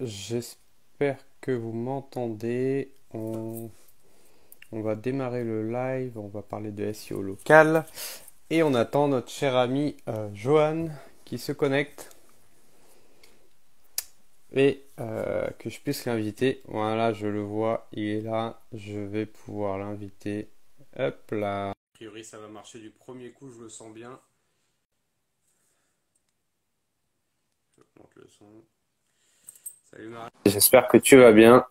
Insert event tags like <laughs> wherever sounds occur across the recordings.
J'espère que vous m'entendez. On... va démarrer le live, on va parler de SEO local. Et on attend notre cher ami euh, Johan qui se connecte. Et euh, que je puisse l'inviter. Voilà, je le vois, il est là. Je vais pouvoir l'inviter. Hop là. A priori, ça va marcher du premier coup, je le sens bien. Je monte le son. J'espère que tu vas bien.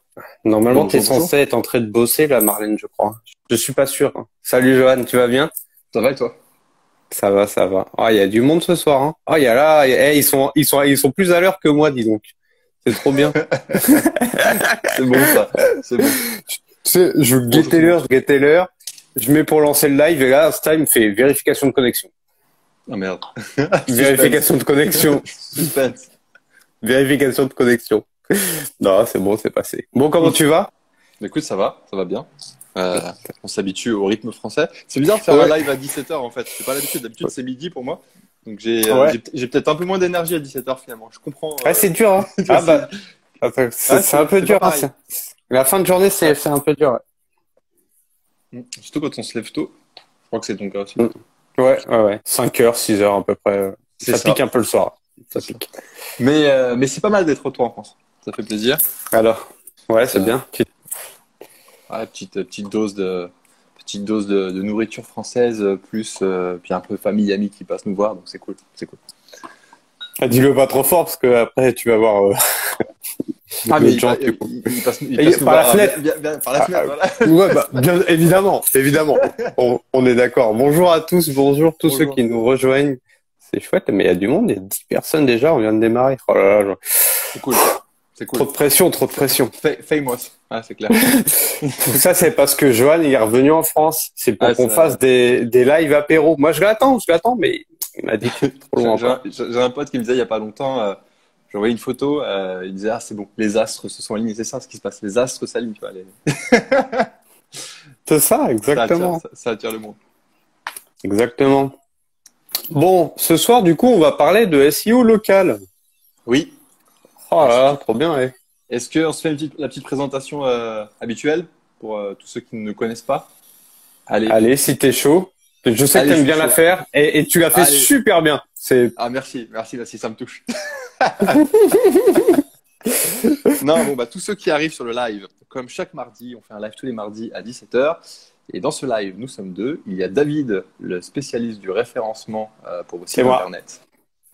Normalement, tu es censé être en train de bosser là, Marlène, je crois. Je suis pas sûr. Salut Johan, tu vas bien? Ça va et toi? Ça va, ça va. Ah, il y a du monde ce soir. Hein. Ah, il y a là, eh, ils sont, ils sont, ils sont plus à l'heure que moi, dis donc. C'est trop bien. <laughs> c'est bon ça. C'est bon. Tu sais, je guettais l'heure, je guettais l'heure. Je mets pour lancer le live et là, Insta, me fait vérification de connexion. Ah merde. vérification de connexion. <laughs> Suspense. Vérification de connexion. <laughs> non, c'est bon, c'est passé. Bon, comment tu vas? Écoute, ça va, ça va bien. Euh, on s'habitue au rythme français. C'est bizarre de faire un live à 17h en fait. C'est pas l'habitude. D'habitude, c'est midi pour moi. Donc j'ai euh, j'ai peut-être un peu moins d'énergie à 17h finalement. Je comprends. Ah, c'est dur. Hein. <laughs> ah bah, c'est un peu dur. Hein. La fin de journée, c'est un peu dur. Ouais. Mm. Surtout quand on se lève tôt. Je crois que c'est ton cas aussi. Mm. Ouais, ouais, ouais. 5h, 6h à peu près. Ça, ça, pique un peu le soir. Ça pique. Mais, euh, mais c'est pas mal d'être retour en France. Ça fait plaisir. Alors, ouais, c'est euh, bien. petite, petite dose de petite dose de, nourriture française plus euh, puis un peu famille amis qui passent nous voir donc c'est cool c'est cool ah, dis-le pas trop fort parce que après tu vas voir euh, <laughs> ah mais gens il, il, passe, par, la fenêtre. Bien, par la fenêtre voilà. ouais, bah, bien évidemment évidemment <laughs> on, est d'accord bonjour à tous bonjour tous ceux qui nous rejoignent c'est chouette mais il y a du monde il y a 10 personnes déjà on vient de démarrer oh là là, c'est cool Trop de pression, trop de pression. Famous, ah, c'est clair. <laughs> Tout ça, c'est parce que Johan est revenu en France. C'est pour qu'on fasse des, des lives apéro. Moi, je l'attends, je l'attends, mais il m'a dit que trop loin. J'ai un pote qui me disait il y a pas longtemps, euh, j'ai envoyé une photo, euh, il disait ah c'est bon, les astres se sont alignés, c'est ça ce qui se passe, les astres s'alignent, tu vois. Les... c'est ça, exactement. Ça attire, ça attire le monde. Exactement. Bon, ce soir, du coup, on va parler de SEO local. Oui. Oh là là, trop bien, ouais. Est-ce qu'on se fait la petite présentation euh, habituelle pour euh, tous ceux qui ne connaissent pas? Allez. Allez, si t'es chaud. Je sais que tu aimes bien la faire et, tu l'as fait super bien. C'est ah merci, merci, merci, ça me touche. <laughs> non, bon bah tous ceux qui arrivent sur le live, comme chaque mardi, on fait un live tous les mardis à 17h. Et dans ce live, nous sommes deux. Il y a David, le spécialiste du référencement euh, pour vos sites internet.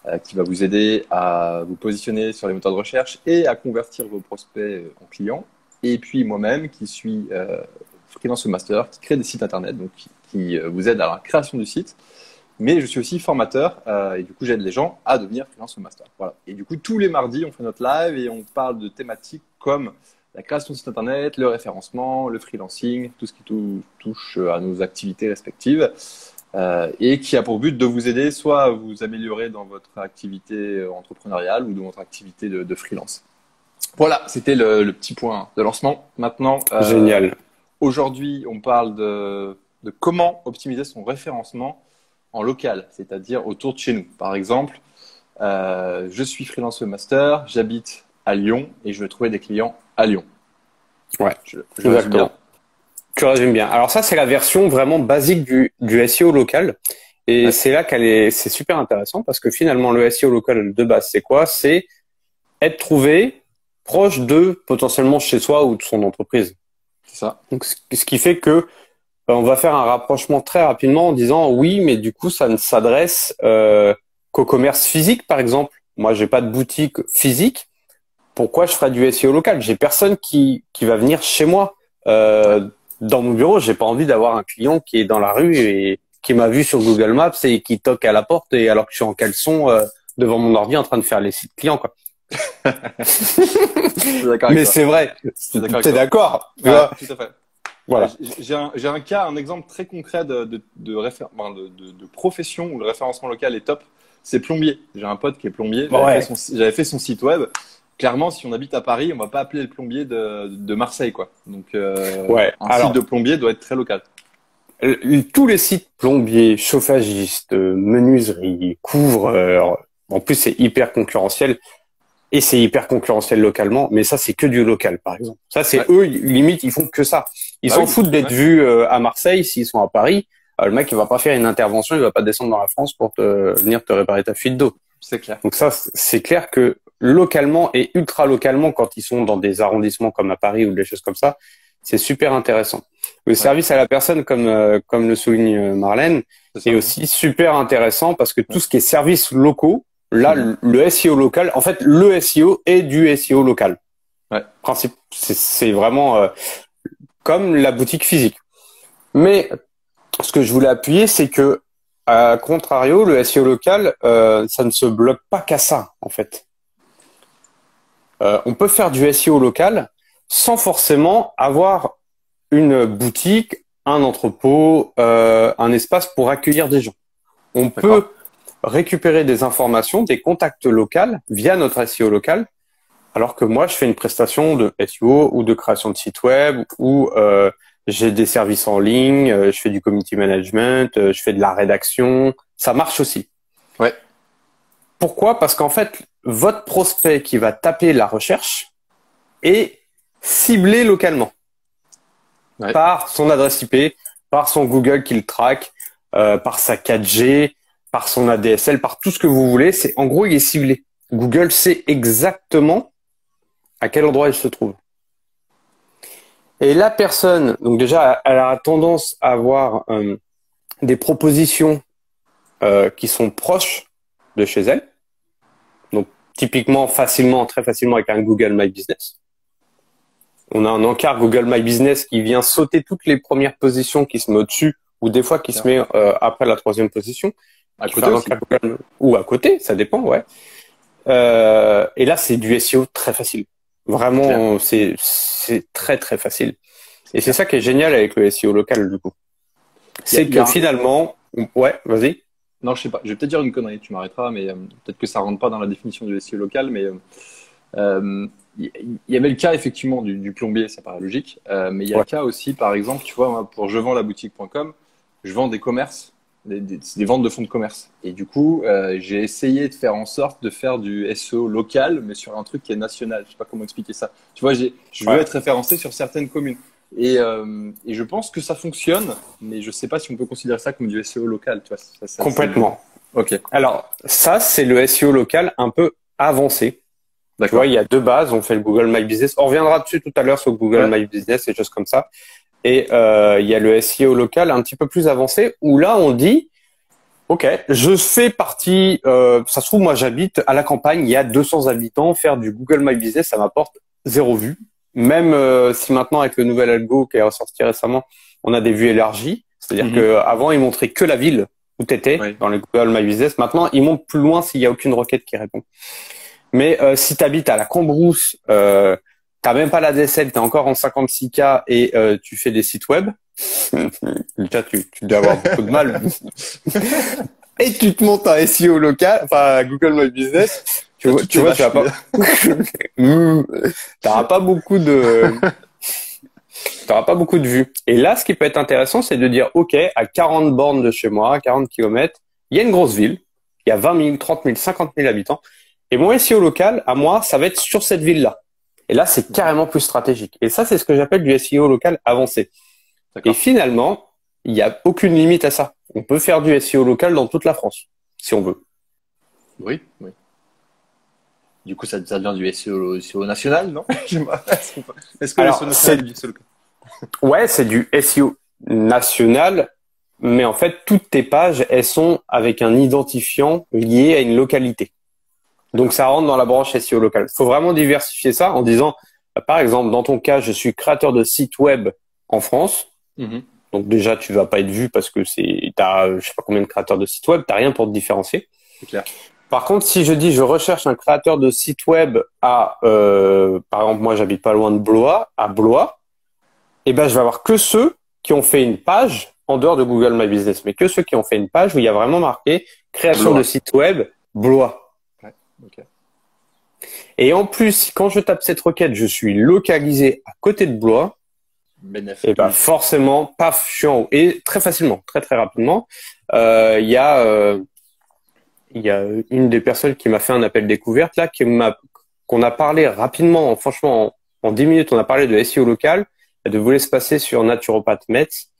Euh, qui va vous aider à vous positionner sur les moteurs de recherche et à convertir vos prospects euh, en clients. Et puis moi-même, qui suis euh, freelance master, qui crée des sites internet, donc qui, vous aide à la création du site. Mais je suis aussi formateur et du coup j'aide les gens à devenir freelance master. Voilà. Et du coup tous les mardis on fait notre live et on parle de thématiques comme la création de site internet, le référencement, le freelancing, tout ce qui touche à nos activités respectives. Euh, et qui a pour but de vous aider soit à vous améliorer dans votre activité euh, entrepreneuriale ou dans votre activité de, freelance. Voilà, c'était le, petit point de lancement. Maintenant, euh, génial. Aujourd'hui, on parle de, comment optimiser son référencement en local, c'est-à-dire autour de chez nous. Par exemple, je suis freelance master, j'habite à Lyon et je veux trouver des clients à Lyon. Ouais, je, je exactement. Tu résumes bien. Alors ça, c'est la version vraiment basique du, du SEO local. Et c'est là qu'elle est, c'est super intéressant parce que finalement, le SEO local de base, c'est quoi? C'est être trouvé proche de potentiellement chez soi ou de son entreprise. C'est ça. Donc, ce qui fait que euh, on va faire un rapprochement très rapidement en disant oui, mais du coup, ça ne s'adresse euh, qu'au commerce physique, par exemple. Moi, j'ai pas de boutique physique. Pourquoi je ferais du SEO local? J'ai personne qui qui va venir chez moi. Euh, dans mon bureau, j'ai pas envie d'avoir un client qui est dans la rue et qui m'a vu sur Google Maps et qui toque à la porte et alors que je suis en caleçon euh, devant mon ordi en train de faire les sites clients quoi. <laughs> Mais c'est vrai. T'es d'accord Tout à fait. Voilà. J'ai un, un, cas, un exemple très concret de, de, de, de, de, profession où le référencement local est top. C'est plombier. J'ai un pote qui est plombier. J'avais fait, son site web clairement, si on habite à Paris, on va pas appeler le plombier de, de Marseille, quoi. Donc, euh, ouais. un site de plombier doit être très local. Tous les sites plombiers, chauffagistes, menuiseries, couvreurs, en plus c'est hyper concurrentiel. et c'est hyper concurrentiel localement, mais ça c'est que du local par exemple. Ça c'est eux limite ils font que ça. Ils bah s'en foutent d'être vus euh, à Marseille s'ils sont à Paris. Euh, le mec il va pas faire une intervention, il va pas descendre dans la France pour te, venir te réparer ta fuite d'eau. C'est clair. Donc ça c'est clair que localement et ultra localement quand ils sont dans des arrondissements comme à Paris ou des choses comme ça, c'est super intéressant. Le service à la personne comme euh, comme le souligne Marlène, c'est aussi super intéressant parce que tout ce qui est services locaux Là, le SEO local, en fait, le SEO est du SEO local. Ouais. Principe, c'est vraiment euh, comme la boutique physique. Mais ce que je voulais appuyer, c'est que, à contrario, le SEO local, euh, ça ne se bloque pas qu'à ça, en fait. Euh, on peut faire du SEO local sans forcément avoir une boutique, un entrepôt, un espace pour accueillir des gens. On peut récupérer des informations, des contacts locaux via notre SEO local, alors que moi, je fais une prestation de SEO ou de création de site web ou euh, j'ai des services en ligne, euh, je fais du community management, euh, je fais de la rédaction. Ça marche aussi. Ouais. Pourquoi? Parce qu'en fait, votre prospect qui va taper la recherche est ciblé localement par son adresse IP, par son Google qu'il traque, par sa 4G, par son ADSL, par tout ce que vous voulez. C'est en gros, il est ciblé. Google sait exactement à quel endroit il se trouve. Et la personne, donc déjà, elle a tendance à avoir euh, des propositions euh, qui sont proches de chez elle. Typiquement, facilement, très facilement avec un Google My Business. On a un encart Google My Business qui vient sauter toutes les premières positions qui se met au-dessus ou des fois qui se met euh, après la troisième position. À côté Ou à côté, ça dépend, ouais. Euh, et là, c'est du SEO très facile. Vraiment, c'est très très facile. Et c'est ça qui est génial avec le SEO local du coup. C'est que finalement, ouais, vas-y. Non, je sais pas. Je vais peut-être dire une connerie. Tu m'arrêteras, mais euh, peut-être que ça rentre pas dans la définition du SEO local, mais euh, il y avait le cas effectivement du, plombier, ça paraît logique, mais il y a le cas aussi, par exemple, tu vois, pour je vends la boutique.com, je vends des commerces des, des, ventes de fonds de commerce. Et du coup, euh, j'ai essayé de faire en sorte de faire du SEO local, mais sur un truc qui est national. Je sais pas comment expliquer ça. Tu vois, je veux être référencé sur certaines communes. Et, euh, et, je pense que ça fonctionne, mais je sais pas si on peut considérer ça comme du SEO local. Tu vois, ça, Complètement. Ok. Alors, ça, c'est le SEO local un peu avancé. Tu vois, il y a deux bases. On fait le Google My Business. On reviendra dessus tout à l'heure sur Google My Business et choses comme ça. Et euh, il y a le SEO local un petit peu plus avancé où là on dit Ok, je fais partie. Euh, ça se trouve, moi, j'habite à la campagne. Il y a 200 habitants. Faire du Google My Business, ça m'apporte zéro vue. Même euh, si maintenant, avec le nouvel algo qui est ressorti récemment, on a des vues élargies. C'est-à-dire qu'avant, mhm. que avant, il montrait que la ville où tu étais dans le Google My Business. Maintenant, il monte plus loin s'il y a aucune requête qui répond. Mais euh, si tu habites à la Cambrousse, euh, t'as même pas la DSL, t'es encore en 56K et euh, tu fais des sites web, <laughs> déjà tu, tu dois avoir beaucoup de mal. <laughs> et tu te montes un SEO local, enfin Google My Business, tu vois, tu vois, tu vas pas, <laughs> t'auras pas beaucoup de, t'auras pas beaucoup de vues. Et là, ce qui peut être intéressant, c'est de dire, OK, à 40 bornes de chez moi, à 40 km, il y a une grosse ville, il y a 20 000, 30 000, 50 000 habitants, et mon SEO local, à moi, ça va être sur cette ville-là. Et là, c'est carrément plus stratégique. Et ça, c'est ce que j'appelle du SEO local avancé. Et finalement, il n'y a aucune limite à ça. On peut faire du SEO local dans toute la France, si on veut. Oui, oui. Du coup, ça, devient du SEO, SEO national, non? <laughs> Est-ce que Alors, c'est du SEO local Ouais, c'est du SEO national, mais en fait, toutes tes pages, elles sont avec un identifiant lié à une localité. Donc ça rentre dans la branche SEO local. Il faut vraiment diversifier ça en disant, bah, par exemple, dans ton cas, je suis créateur de site web en France. Mhm. Donc déjà, tu vas pas être vu parce que c'est, t'as, je sais pas combien de créateurs de sites web, t'as rien pour te différencier. Clair. Par contre, si je dis je recherche un créateur de site web à, euh, par exemple, moi j'habite pas loin de Blois, à Blois, eh ben je vais avoir que ceux qui ont fait une page en dehors de Google My Business, mais que ceux qui ont fait une page où il y a vraiment marqué création de site web Blois. Et en plus, quand je tape cette requête, je suis localisé à côté de Blois. Et ben forcément, paf, je suis en haut. Et très facilement, très très rapidement, euh, il y a euh, il y a une des personnes qui m'a fait un appel découverte là, qui m'a qu'on a parlé rapidement, franchement, en, en 10 minutes, on a parlé de SEO local, elle devait laisser passer sur Naturopath Metz.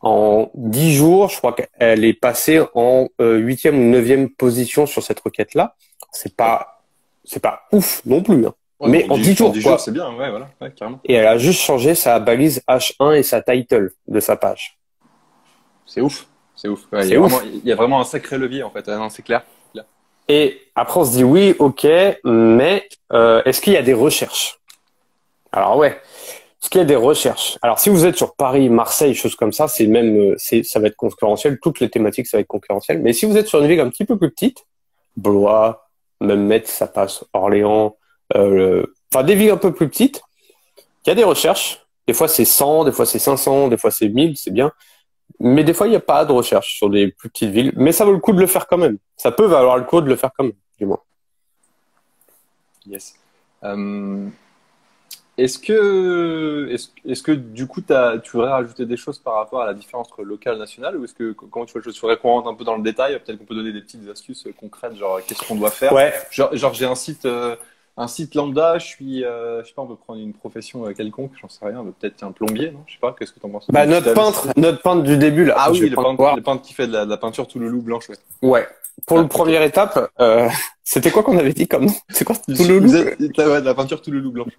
En 10 jours, je crois qu'elle est passée en euh, huitième ou neuvième position sur cette requête-là. C'est pas, c'est pas ouf non plus. Hein. mais en 10 jours, jours c'est bien, ouais, voilà, ouais, carrément. Et elle a juste changé sa balise H1 et sa title de sa page. C'est ouf, c'est ouf. il, y a Vraiment, il y a vraiment un sacré levier en fait, c'est clair. Et après, on se dit oui, ok, mais euh, est-ce qu'il y a des recherches? Alors ouais, est-ce qu'il y a des recherches? Alors si vous êtes sur Paris, Marseille, choses comme ça, c'est même, euh, ça va être concurrentiel. Toutes les thématiques, ça va être concurrentiel. Mais si vous êtes sur une ville un petit peu plus petite, Blois, même Metz, ça passe, Orléans, euh, enfin des villes un peu plus petites, il y a des recherches. Des fois c'est 100, des fois c'est 500, des fois c'est 1000, c'est bien. Mais des fois, il n'y a pas de recherche sur des plus petites villes. Mais ça vaut le coup de le faire quand même. Ça peut valoir le coup de le faire quand même, du moins. Yes. Euh, est-ce que, est-ce, que du coup, tu voudrais rajouter des choses par rapport à la différence entre local et national ou est-ce que comment tu vois je voudrais qu'on rentre un peu dans le détail? Peut-être qu'on peut donner des petites astuces concrètes, genre qu'est-ce qu'on doit faire? Ouais. Genre, genre j'ai un site, euh, un site lambda, je suis, euh, je sais pas, on peut prendre une profession euh, quelconque, j'en sais rien, peut-être un plombier, non? Je sais pas, qu'est-ce que t'en penses? Bah notre peintre, notre peintre du début là. Ah oui, le peintre, le peintre, qui fait de la, peinture tout le loup blanche, ouais. Ouais. Pour ah, le première étape, euh, <laughs> c'était quoi qu'on avait dit comme nom? C'est quoi tout le loup ouais, de la peinture tout le loup blanche.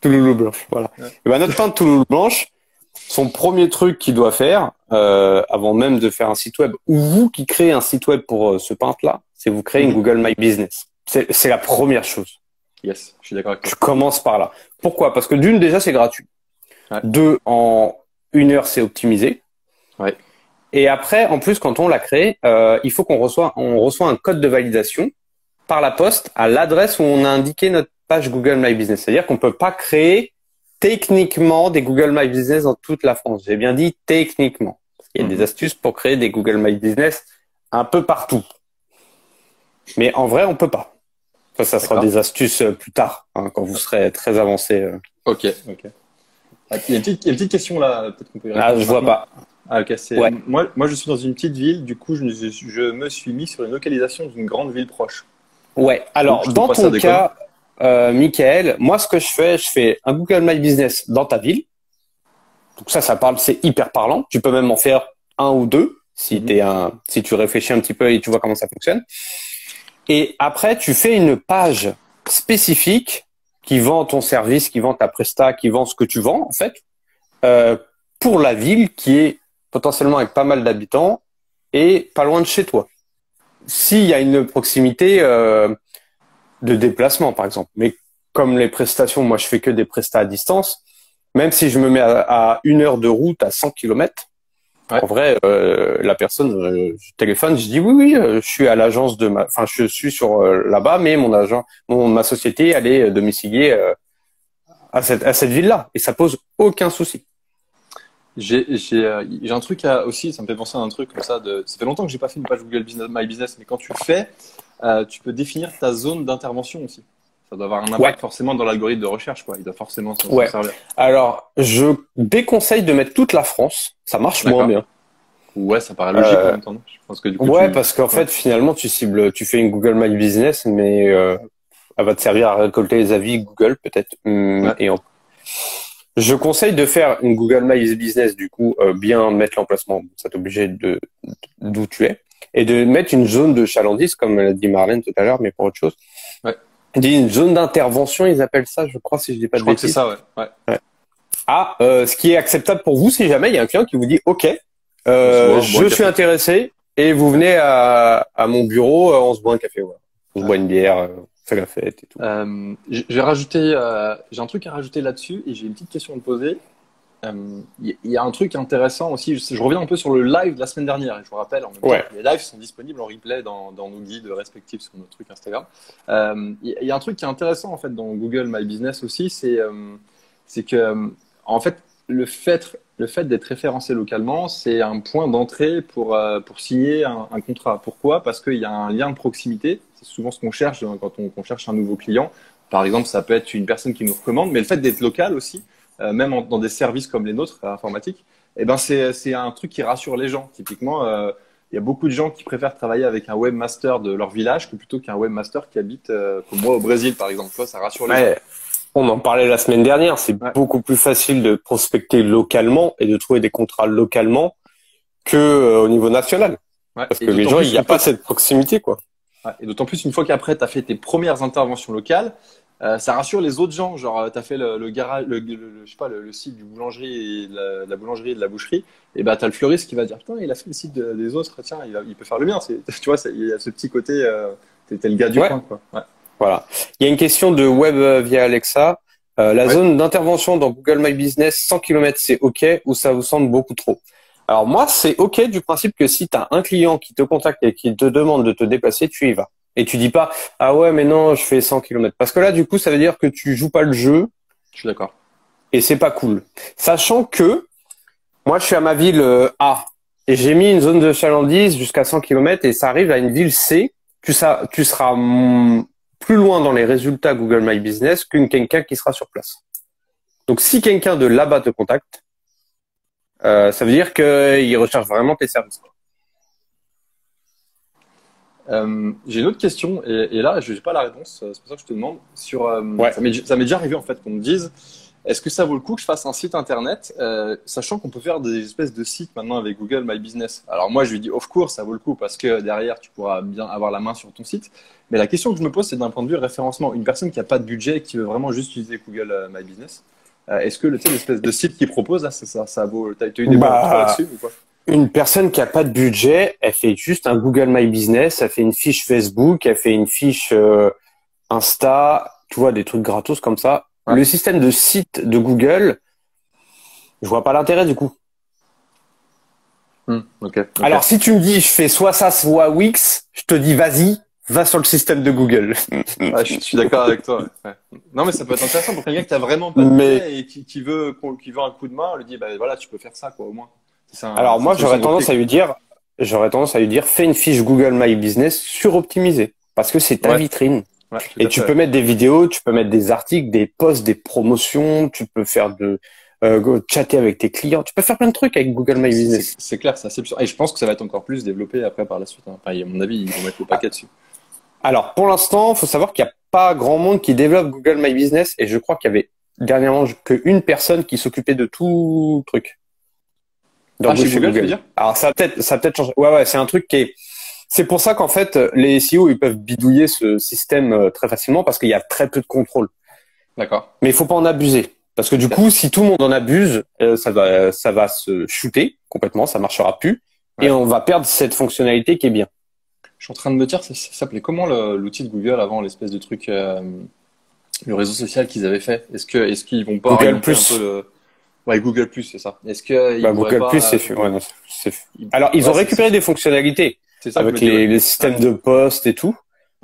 Tout le loup blanche, voilà. Et bah notre peintre tout le loup blanche, son premier truc qu'il doit faire, euh, avant même de faire un site web, ou vous qui créez un site web pour ce peintre là, c'est vous créez une mhm. Google My Business. C'est la première chose. Yes, je suis d'accord avec toi. Je commence par là. Pourquoi? Parce que d'une, déjà, c'est gratuit. Deux, en une heure, c'est optimisé. Ouais. Et après, en plus, quand on l'a créé, euh, il faut qu'on reçoit, on reçoit un code de validation par la poste à l'adresse où on a indiqué notre page Google My Business. C'est-à-dire qu'on peut pas créer techniquement des Google My Business dans toute la France. J'ai bien dit techniquement. Il y a des mhm. astuces pour créer des Google My Business un peu partout. Mais en vrai, on peut pas ça sera des astuces euh, plus tard, hein, quand vous serez très avancé. Euh. Ok, ok. Ah, il y, a une petite, question là, peut-être qu'on peut y Ah, je vois pas. Ah, ok. Moi, moi, je suis dans une petite ville, du coup, je, je me suis mis sur une localisation d'une grande ville proche. Ouais. Alors, dans ton cas, euh, Michael, moi, ce que je fais, je fais un Google My Business dans ta ville. Donc ça, ça parle, c'est hyper parlant. Tu peux même en faire un ou deux si, mhm. es un, si tu réfléchis un petit peu et tu vois comment ça fonctionne. Et après, tu fais une page spécifique qui vend ton service, qui vend ta presta, qui vend ce que tu vends, en fait, euh, pour la ville qui est potentiellement avec pas mal d'habitants et pas loin de chez toi. S'il y a une proximité euh, de déplacement, par exemple. Mais comme les prestations, moi, je fais que des prestats à distance, même si je me mets à, à une heure de route à 100 km, en vrai, euh, la personne, euh, je téléphone, je dis oui, oui, euh, je suis à l'agence de ma, enfin, je suis sur là-bas, mais mon agent, mon, ma société, elle est domiciliée à cette, à cette ville-là, et ça pose aucun souci. J'ai, j'ai, j'ai un truc à, aussi, ça me fait penser à un truc comme ça. De, ça fait longtemps que j'ai pas fait une page Google Business, My Business, mais quand tu le fais, tu peux définir ta zone d'intervention aussi ça doit avoir un impact forcément dans l'algorithme de recherche, quoi. Il doit forcément s'en ouais. servir. Alors, je déconseille de mettre toute la France. Ça marche moins bien. Ouais, ça paraît logique en euh, même temps. Je pense que du coup, ouais, parce qu'en fait, finalement, tu cibles, tu fais une Google My Business, mais euh, elle va te servir à récolter les avis Google peut-être. Hum, et Je conseille de faire une Google My Business, du coup, euh, bien mettre l'emplacement. Ça t'oblige de d'où tu es et de mettre une zone de chalandise, comme l'a dit Marlène tout à l'heure, mais pour autre chose. Une zone d'intervention, ils appellent ça, je crois, si je dis pas de bêtises. c'est ça, ouais. ouais. Ah, euh, ce qui est acceptable pour vous, si jamais il y a un client qui vous dit, OK, euh, je suis intéressé et vous venez à, à mon bureau, euh, on se boit un café, ouais. on se boit une bière, on fait la fête et tout. Je vais rajouter, j'ai un truc à rajouter là-dessus et j'ai une petite question à te poser. Il euh, y, a un trutruc intéressant aussi. Je, reviens un peu sur le live de la semaine dernière. Et je vous rappelle, en même les lives sont disponibles en replay dans, nos guides respectifs sur notre truc Instagram. Il euh, y, a un truc qui est intéressant en fait dans Google My Business aussi, c'est euh, c'est que en fait le fait le fait d'être référencé localement, c'est un point d'entrée pour pour signer un, contrat. Pourquoi? Parce qu'il y a un lien de proximité. C'est souvent ce qu'on cherche quand on, on cherche un nouveau client. Par exemple, ça peut être une personne qui nous recommande, mais le fait d'être local aussi euh, même dans des services comme les nôtres informatiques, eh ben c'est un truc qui rassure les gens. Typiquement, euh, il y a beaucoup de gens qui préfèrent travailler avec un webmaster de leur village que plutôt qu'un webmaster qui habite, euh, comme moi, au Brésil, par exemple. ça rassure les gens. On en parlait la semaine dernière. C'est beaucoup plus facile de prospecter localement et de trouver des contrats localement que euh, au niveau national. Parce que les gens, il n'y a pas cette proximité, quoi. Et d'autant plus une fois qu'après, tu as fait tes premières interventions locales, euh, ça rassure les autres gens. Genre, euh, tu as fait le, le garage, le, je sais pas, le, site du boulangerie et la, la, boulangerie et de la boucherie. Et bah, tu as le fleuriste qui va dire Putain, il a fait le site des autres, tiens, il, il, peut faire le mien. <laughs> Tu vois, il y a ce petit côté, euh, tu le gars du coin. Quoi. Ouais. Voilà. Il y a une question de web euh, via Alexa. Euh, la zone d'intervention dans Google My Business, 100 km, c'est OK ou ça vous semble beaucoup trop? Alors moi, c'est OK du principe que si tu as un client qui te contacte et qui te demande de te déplacer, tu y vas. Et tu dis pas ah ouais mais non je fais 100 km parce que là du coup ça veut dire que tu joues pas le jeu. Je suis d'accord. Et c'est pas cool. Sachant que moi je suis à ma ville euh, A et j'ai mis une zone de chalandise jusqu'à 100 km et ça arrive à une ville C, tu, ça, tu seras plus loin dans les résultats Google My Business qu'une quelqu'un qui sera sur place. Donc si quelqu'un de là-bas te contacte, euh, ça veut dire qu'il recherche vraiment tes services. Euh, j'ai une autre question, et, là, je n'ai pas la réponse, euh, c'est pour ça que je te demande. Sur, euh, Ça m'est déjà arrivé en fait qu'on me dise est-ce que ça vaut le coup que je fasse un site internet, sachant qu'on peut faire des espèces de sites maintenant avec Google My Business? Alors moi, je lui dis of course, ça vaut le coup parce que derrière, tu pourras bien avoir la main sur ton site. Mais la question que je me pose, c'est d'un point de vue référencement. Une personne qui n'a pas de budget et qui veut vraiment juste utiliser Google My Business, est-ce que l'espèce de site qu'il propose, là, ça, ça, vaut. Tu as eu des bah, là-dessus ou quoi? Une personne qui a pas de budget, elle fait juste un Google My Business, elle fait une fiche Facebook, elle fait une fiche euh, Insta, tu vois, des trucs gratos comme ça. Le système de site de Google, je vois pas l'intérêt du coup. Hmm, Alors si tu me dis je fais soit ça soit Wix, je te dis vas-y, va sur le système de Google. <laughs> je suis d'accord avec toi. Non mais ça peut être intéressant pour quelqu'un qui a vraiment pas de budget et qui, veut qui veut un coup de main, on lui dit bah voilà tu peux faire ça quoi au moins. Alors moi, j'aurais tendance à lui dire, j'aurais tendance à lui dire, fais une fiche Google My Business suroptimisée parce que c'est ta vitrine. et tu peux mettre des vidéos, tu peux mettre des articles, des posts, des promotions, tu peux faire de euh, chatter avec tes clients, tu peux faire plein de trucs avec Google My Business. C'est clair, ça. Et je pense que ça va être encore plus développé après par la suite. Hein. Enfin, à mon avis, ils vont mettre le paquet dessus. Alors pour l'instant, il faut savoir qu'il n'y a pas grand monde qui développe Google My Business et je crois qu'il y avait dernièrement qu'une personne qui s'occupait de tout truc. Dans ah, Google, Alors ça peut-être ça peut-être changé. Ouais ouais, c'est un truc qui est c'est pour ça qu'en fait les SEO ils peuvent bidouiller ce système euh, très facilement parce qu'il y a très peu de contrôle. D'accord. Mais il faut pas en abuser parce que du coup si tout le monde en abuse, euh, ça va ça va se shooter complètement, ça marchera plus et on va perdre cette fonctionnalité qui est bien. Je suis en train de me dire ça, s'appelait comment l'outil de Google avant l'espèce de truc euh, le réseau social qu'ils avaient fait? Est-ce que est-ce qu'ils vont pas Google Plus. Un peu le... Ouais, Google Plus, c'est ça. Est-ce que bah, Google Plus, c'est ouais, Alors, ils ont récupéré des fonctionnalités avec les, systèmes de poste et tout,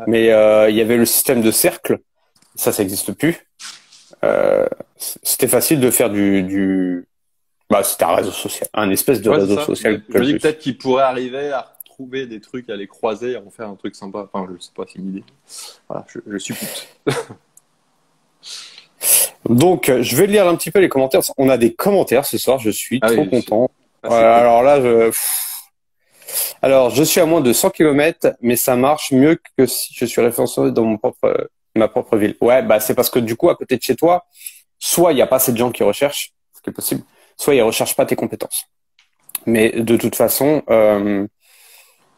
mais euh, il y avait le système de cercle. Ça, ça n'existe plus. Euh, c'était facile de faire du, du... bah, c'était un réseau social, un espèce de réseau social. Je me dis peut-être qu'ils pourraient arriver à trouver des trucs, à les croiser, à en faire un truc sympa. Enfin, je sais pas, c'est une idée. Voilà, je, je suppute. <laughs> Donc, je vais lire un petit peu les commentaires. On a des commentaires ce soir. Je suis ah trop content. Ah, alors là, je... alors je suis à moins de 100 km, mais ça marche mieux que si je suis référencé dans mon propre, ma propre ville. Ouais, bah c'est parce que du coup, à côté de chez toi, soit il n'y a pas assez de gens qui recherchent, ce qui est possible, soit ils recherchent pas tes compétences. Mais de toute façon, euh,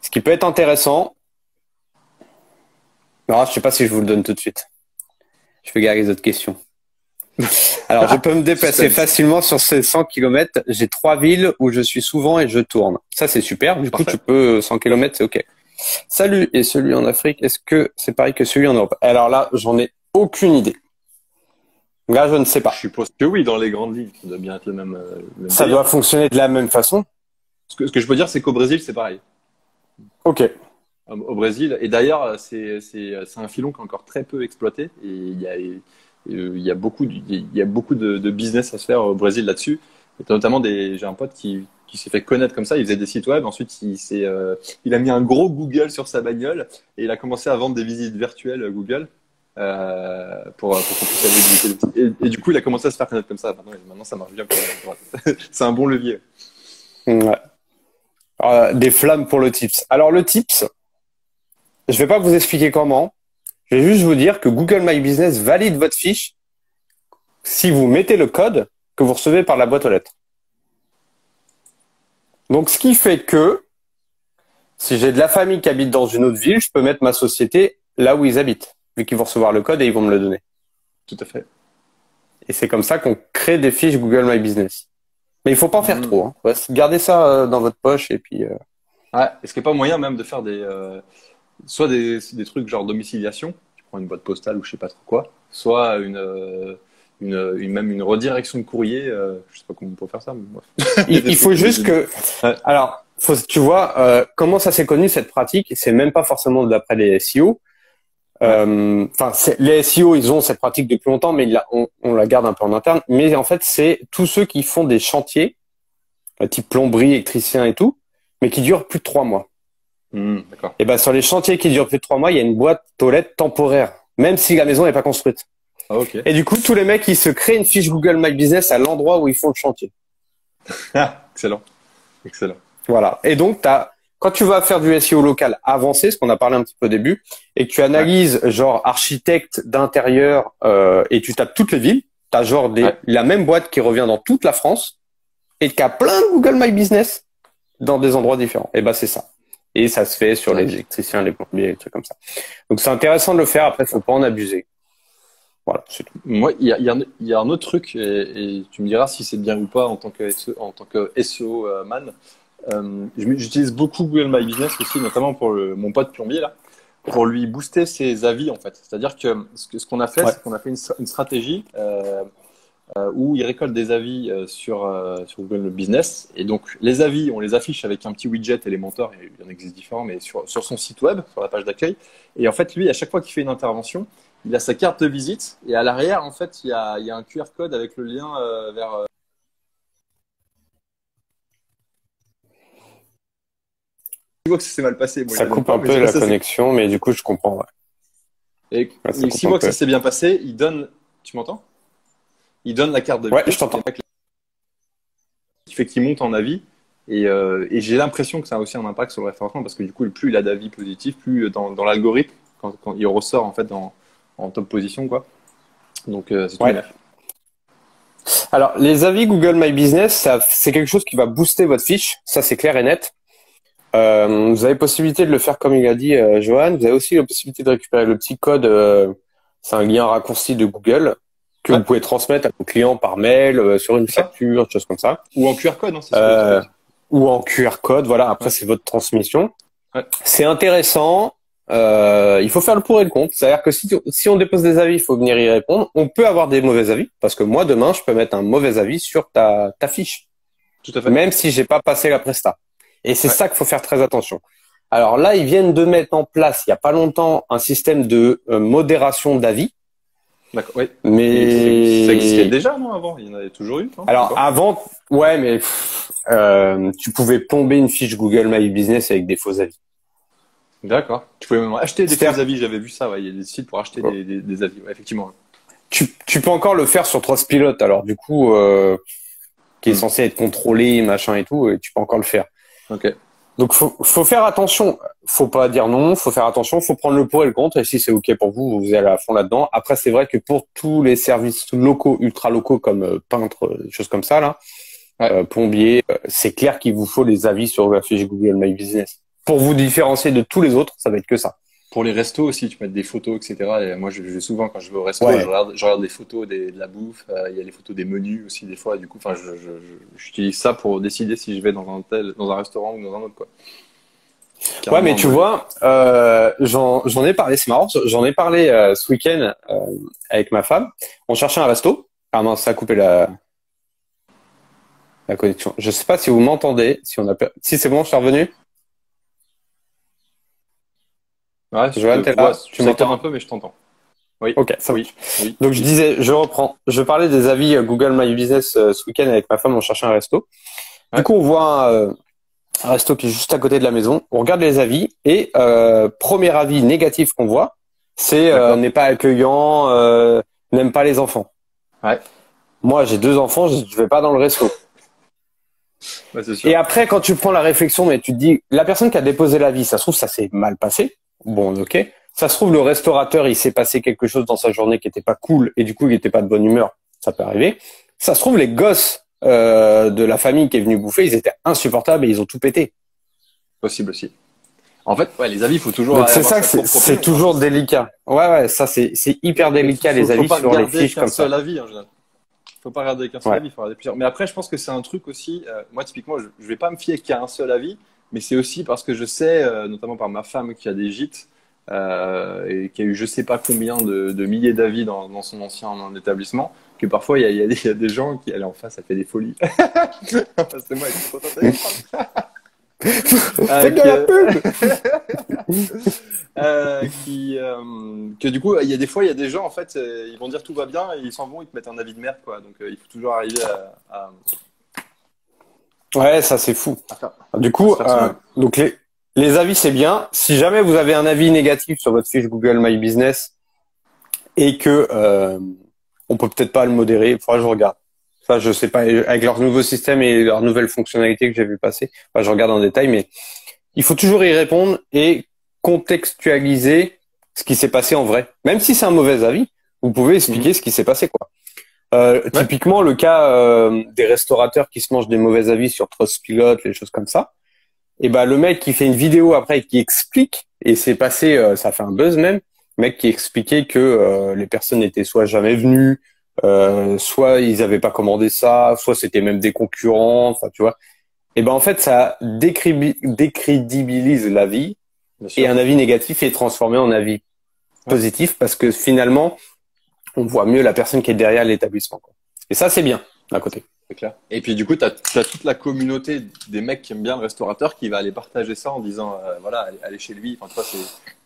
ce qui peut être intéressant, alors, je sais pas si je vous le donne tout de suite. Je vais garder les autres questions. <laughs> Alors, je peux me déplacer facilement sur ces 100 km. J'ai trois villes où je suis souvent et je tourne. Ça, c'est super. Du coup, tu peux 100 km, c'est OK. Salut. Et celui en Afrique, est-ce que c'est pareil que celui en Europe? Alors là, j'en ai aucune idée. Là, je ne sais pas. Je suppose que oui, dans les grandes villes, ça doit bien être le même. Euh, ça doit fonctionner de la même façon. Ce que, ce que je peux dire, c'est qu'au Brésil, c'est pareil. Ok. Au Brésil, et d'ailleurs, c'est un filon qui est encore très peu exploité. Et il y a euh, il y a beaucoup, il y a beaucoup de, business à se faire au Brésil là-dessus. Notamment, des, j'ai un pote qui, s'est fait connaître comme ça. Il faisait des sites web. Ensuite, il s'est, euh, il a mis un gros Google sur sa bagnole et il a commencé à vendre des visites virtuelles Google. Euh, pour, pour qu'on puisse aller et, et, du coup, il a commencé à se faire connaître comme ça. Maintenant, maintenant ça marche bien. <laughs> C'est un bon levier. Ouais. Euh, des flammes pour le tips. Alors le tips, je vais pas vous expliquer comment. Je vais juste vous dire que Google My Business valide votre fiche si vous mettez le code que vous recevez par la boîte aux lettres. Donc, ce qui fait que si j'ai de la famille qui habite dans une autre ville, je peux mettre ma société là où ils habitent, vu qu'ils vont recevoir le code et ils vont me le donner. Tout à fait. Et c'est comme ça qu'on crée des fiches Google My Business. Mais il faut pas en faire mmh. trop. Hein. Gardez ça euh, dans votre poche et puis. Euh... Ouais. Est-ce qu'il n'y a pas moyen même de faire des, euh, soit des, trucs genre domiciliation, tu prends une boîte postale ou je sais pas trop quoi, soit une, euh, une, même une redirection de courrier. Euh, je sais pas comment on peut faire ça. Il, faut juste que. Alors, faut, tu vois, euh, comment ça s'est connu cette pratique? C'est même pas forcément d'après les SEO. Les SEO, ils ont cette pratique depuis longtemps, mais on, on, la garde un peu en interne. Mais en fait, c'est tous ceux qui font des chantiers, type plomberie, électricien et tout, mais qui durent plus de trois mois. Mmh, et ben sur les chantiers qui durent plus de trois mois, il y a une boîte toilette temporaire, même si la maison n'est pas construite. Ah, okay. Et du coup, tous les mecs, ils se créent une fiche Google My Business à l'endroit où ils font le chantier. <laughs> Ah, excellent, excellent. Voilà. Et donc, as, quand tu vas faire du SEO local avancé, ce qu'on a parlé un petit peu au début, et que tu analyses genre architecte d'intérieur euh, et tu tapes toutes les villes, tu as genre des, la même boîte qui revient dans toute la France et qui a plein de Google My Business dans des endroits différents. Et ben c'est ça. Et ça se fait sur les électriciens, les plombiers, les trucs comme ça. Donc c'est intéressant de le faire. Après, faut pas en abuser. Voilà, c'est tout. Moi, il y a, y, a, y a, un autre truc, et, et tu me diras si c'est bien ou pas en tant que SEO, en tant que SEO euh, man. Euh, J'utilise beaucoup Google My Business aussi, notamment pour le, mon pote plombier là, pour lui booster ses avis en fait. C'est-à-dire que ce qu'on a fait, ouais. c'est qu'on a fait une, une stratégie euh, euh, où il récolte des avis euh, sur, euh, sur Google Business. Et donc, les avis, on les affiche avec un petit widget Elementor, et il y en existe différents, mais sur, sur son site web, sur la page d'accueil. Et en fait, lui, à chaque fois qu'il fait une intervention, il a sa carte de visite, et à l'arrière, en fait, il y, a, il y a un QR code avec le lien euh, vers vois que ça s'est mal passé. ça coupe un peu la connexion, mais du coup, je comprends. Ouais. Et ouais, six mois que ça s'est bien passé, il donne. Tu m'entends? Il donne la carte de Ouais, je t'entends. Qui fait qu'il monte en avis. Et, euh, et j'ai l'impression que ça a aussi un impact sur le référencement parce que du coup, plus il a d'avis positifs, plus dans, dans l'algorithme, quand, quand, il ressort en fait dans, en top position, quoi. Donc, euh, c'est ouais. Alors, les avis Google My Business, c'est quelque chose qui va booster votre fiche. Ça, c'est clair et net. Euh, vous avez possibilité de le faire comme il a dit euh, Johan. Vous avez aussi la possibilité de récupérer le petit code. Euh, c'est un lien raccourci de Google que ouais. vous pouvez transmettre à vos clients par mail, euh, sur une facture, des choses comme ça. Ou en QR code. Hein, euh, ou en QR code. Voilà. Après, ouais. c'est votre transmission. Ouais. C'est intéressant. il faut faire le pour et le contre. C'est-à-dire que si, si on dépose des avis, il faut venir y répondre. On peut avoir des mauvais avis parce que moi demain, je peux mettre un mauvais avis sur ta, ta fiche. Tout à fait. Même si j'ai pas passé la presta. Et c'est ça qu'il faut faire très attention. Alors là, ils viennent de mettre en place, il y a pas longtemps, un système de euh, modération d'avis. D'accord, oui. Mais ça existait déjà, non Avant, il y en avait toujours eu. Non? Alors avant, ouais, mais pff, euh, tu pouvais plomber une fiche Google My Business avec des faux avis. D'accord. Tu pouvais même acheter des faux avis. J'avais vu ça. Ouais. Il y a des sites pour acheter oh. des, des, des, avis. Ouais, effectivement. Tu, tu peux encore le faire sur Trustpilot. Alors du coup, euh, qui est hmm. censé être contrôlé, machin et tout, et tu peux encore le faire. Ok. Donc faut, faut faire attention. Faut pas dire non. Faut faire attention. Faut prendre le pour et le contre. Et si c'est ok pour vous, vous allez à fond là-dedans. Après, c'est vrai que pour tous les services locaux, ultra locaux comme euh, peintre, des choses comme ça là, ouais. euh, plombier, euh, c'est clair qu'il vous faut les avis sur la fiche Google My Business. Pour vous différencier de tous les autres, ça va être que ça. Pour les restos aussi, tu mets des photos, etc. Et moi, je, je souvent quand je vais au resto, ouais. je, regarde, je, regarde, des photos des, de la bouffe. Euh, il y a les photos des menus aussi des fois. Du coup, enfin, j'utilise ça pour décider si je vais dans un tel, dans un restaurant ou dans un autre, quoi. Carrément, ouais, mais tu ouais. vois, euh, j'en ai parlé, c'est marrant, j'en ai parlé euh, ce week-end euh, avec ma femme. On cherchait un resto. Ah mince, ça a coupé la, la connexion. Je sais pas si vous m'entendez, si on a, si c'est bon, je suis revenu. Ouais, Joël, t'es là. Tu m'entends un peu, mais je t'entends. Oui. Ok, ça oui. oui. Donc je disais, je reprends. Je parlais des avis Google My Business euh, ce week-end avec ma femme. On cherchait un resto. Ouais. Du coup, on voit un, euh, un, resto qui est juste à côté de la maison. On regarde les avis et euh, premier avis négatif qu'on voit, c'est euh, n'est pas accueillant, euh, n'aime pas les enfants. Ouais. Moi, j'ai deux enfants, je vais pas dans le resto. Et après, quand tu prends la réflexion, mais tu te dis, la personne qui a déposé l'avis, ça se trouve, ça s'est mal passé. Bon, ok. Ça se trouve, le restaurateur, il s'est passé quelque chose dans sa journée qui était pas cool et du coup, il était pas de bonne humeur. Ça peut arriver. Ça se trouve, les gosses euh, de la famille qui est venue bouffer, ils étaient insupportables et ils ont tout pété. Possible aussi. En fait, ouais, les avis, il faut toujours. C'est ça, c'est toujours délicat. Ouais, ouais, ça c'est hyper délicat les avis sur les fiches comme ça. Avis, en général. Faut pas regarder qu'un seul avis, il faut regarder plusieurs. Mais après, je pense que c'est un truc aussi. Euh, moi, typiquement, je, je vais pas me fier qu'à un seul avis, mais c'est aussi parce que je sais, euh, notamment par ma femme qui a des gîtes euh, et qui a eu je sais pas combien de, de milliers d'avis dans, dans, son ancien établissement, que parfois il y a, y, des, y a, des gens qui allaient en face, ça fait des folies. <laughs> de moi, ils sont Fais de la pub <laughs> euh, qui, euh, que du coup, il y a des fois, il y a des gens, en fait, ils vont dire tout va bien et ils s'en vont, ils te mettent un avis de merde, quoi. Donc, il faut toujours arriver à, à... Ouais, ça c'est fou. Du coup, euh, donc les, les avis c'est bien. Si jamais vous avez un avis négatif sur votre fiche Google My Business et que euh, on peut peut-être pas le modérer, il faudra que je regarde. Ça, je sais pas avec leur nouveau système et leurs nouvelles fonctionnalités que j'ai vu passer. Enfin, je regarde en détail, mais il faut toujours y répondre et contextualiser ce qui s'est passé en vrai. Même si c'est un mauvais avis, vous pouvez expliquer mhm. ce qui s'est passé, quoi. Euh, Typiquement, le cas euh, des restaurateurs qui se mangent des mauvais avis sur Trustpilot, les choses comme ça. Et ben le mec qui fait une vidéo après qui explique et c'est passé, euh, ça fait un buzz même, mec qui expliquait que euh, les personnes étaient soit jamais venues, euh, soit ils avaient pas commandé ça, soit c'était même des concurrents, enfin tu vois. Et ben en fait ça décrédibilise la vie et un avis négatif est transformé en avis positif parce que finalement on voit mieux la personne qui est derrière l'établissement. Et ça, c'est bien, d'un côté. C'est clair. Et puis, du coup, tu as, toute la communauté des mecs qui aiment bien le restaurateur qui va aller partager ça en disant, euh, voilà, allez, chez lui. Enfin,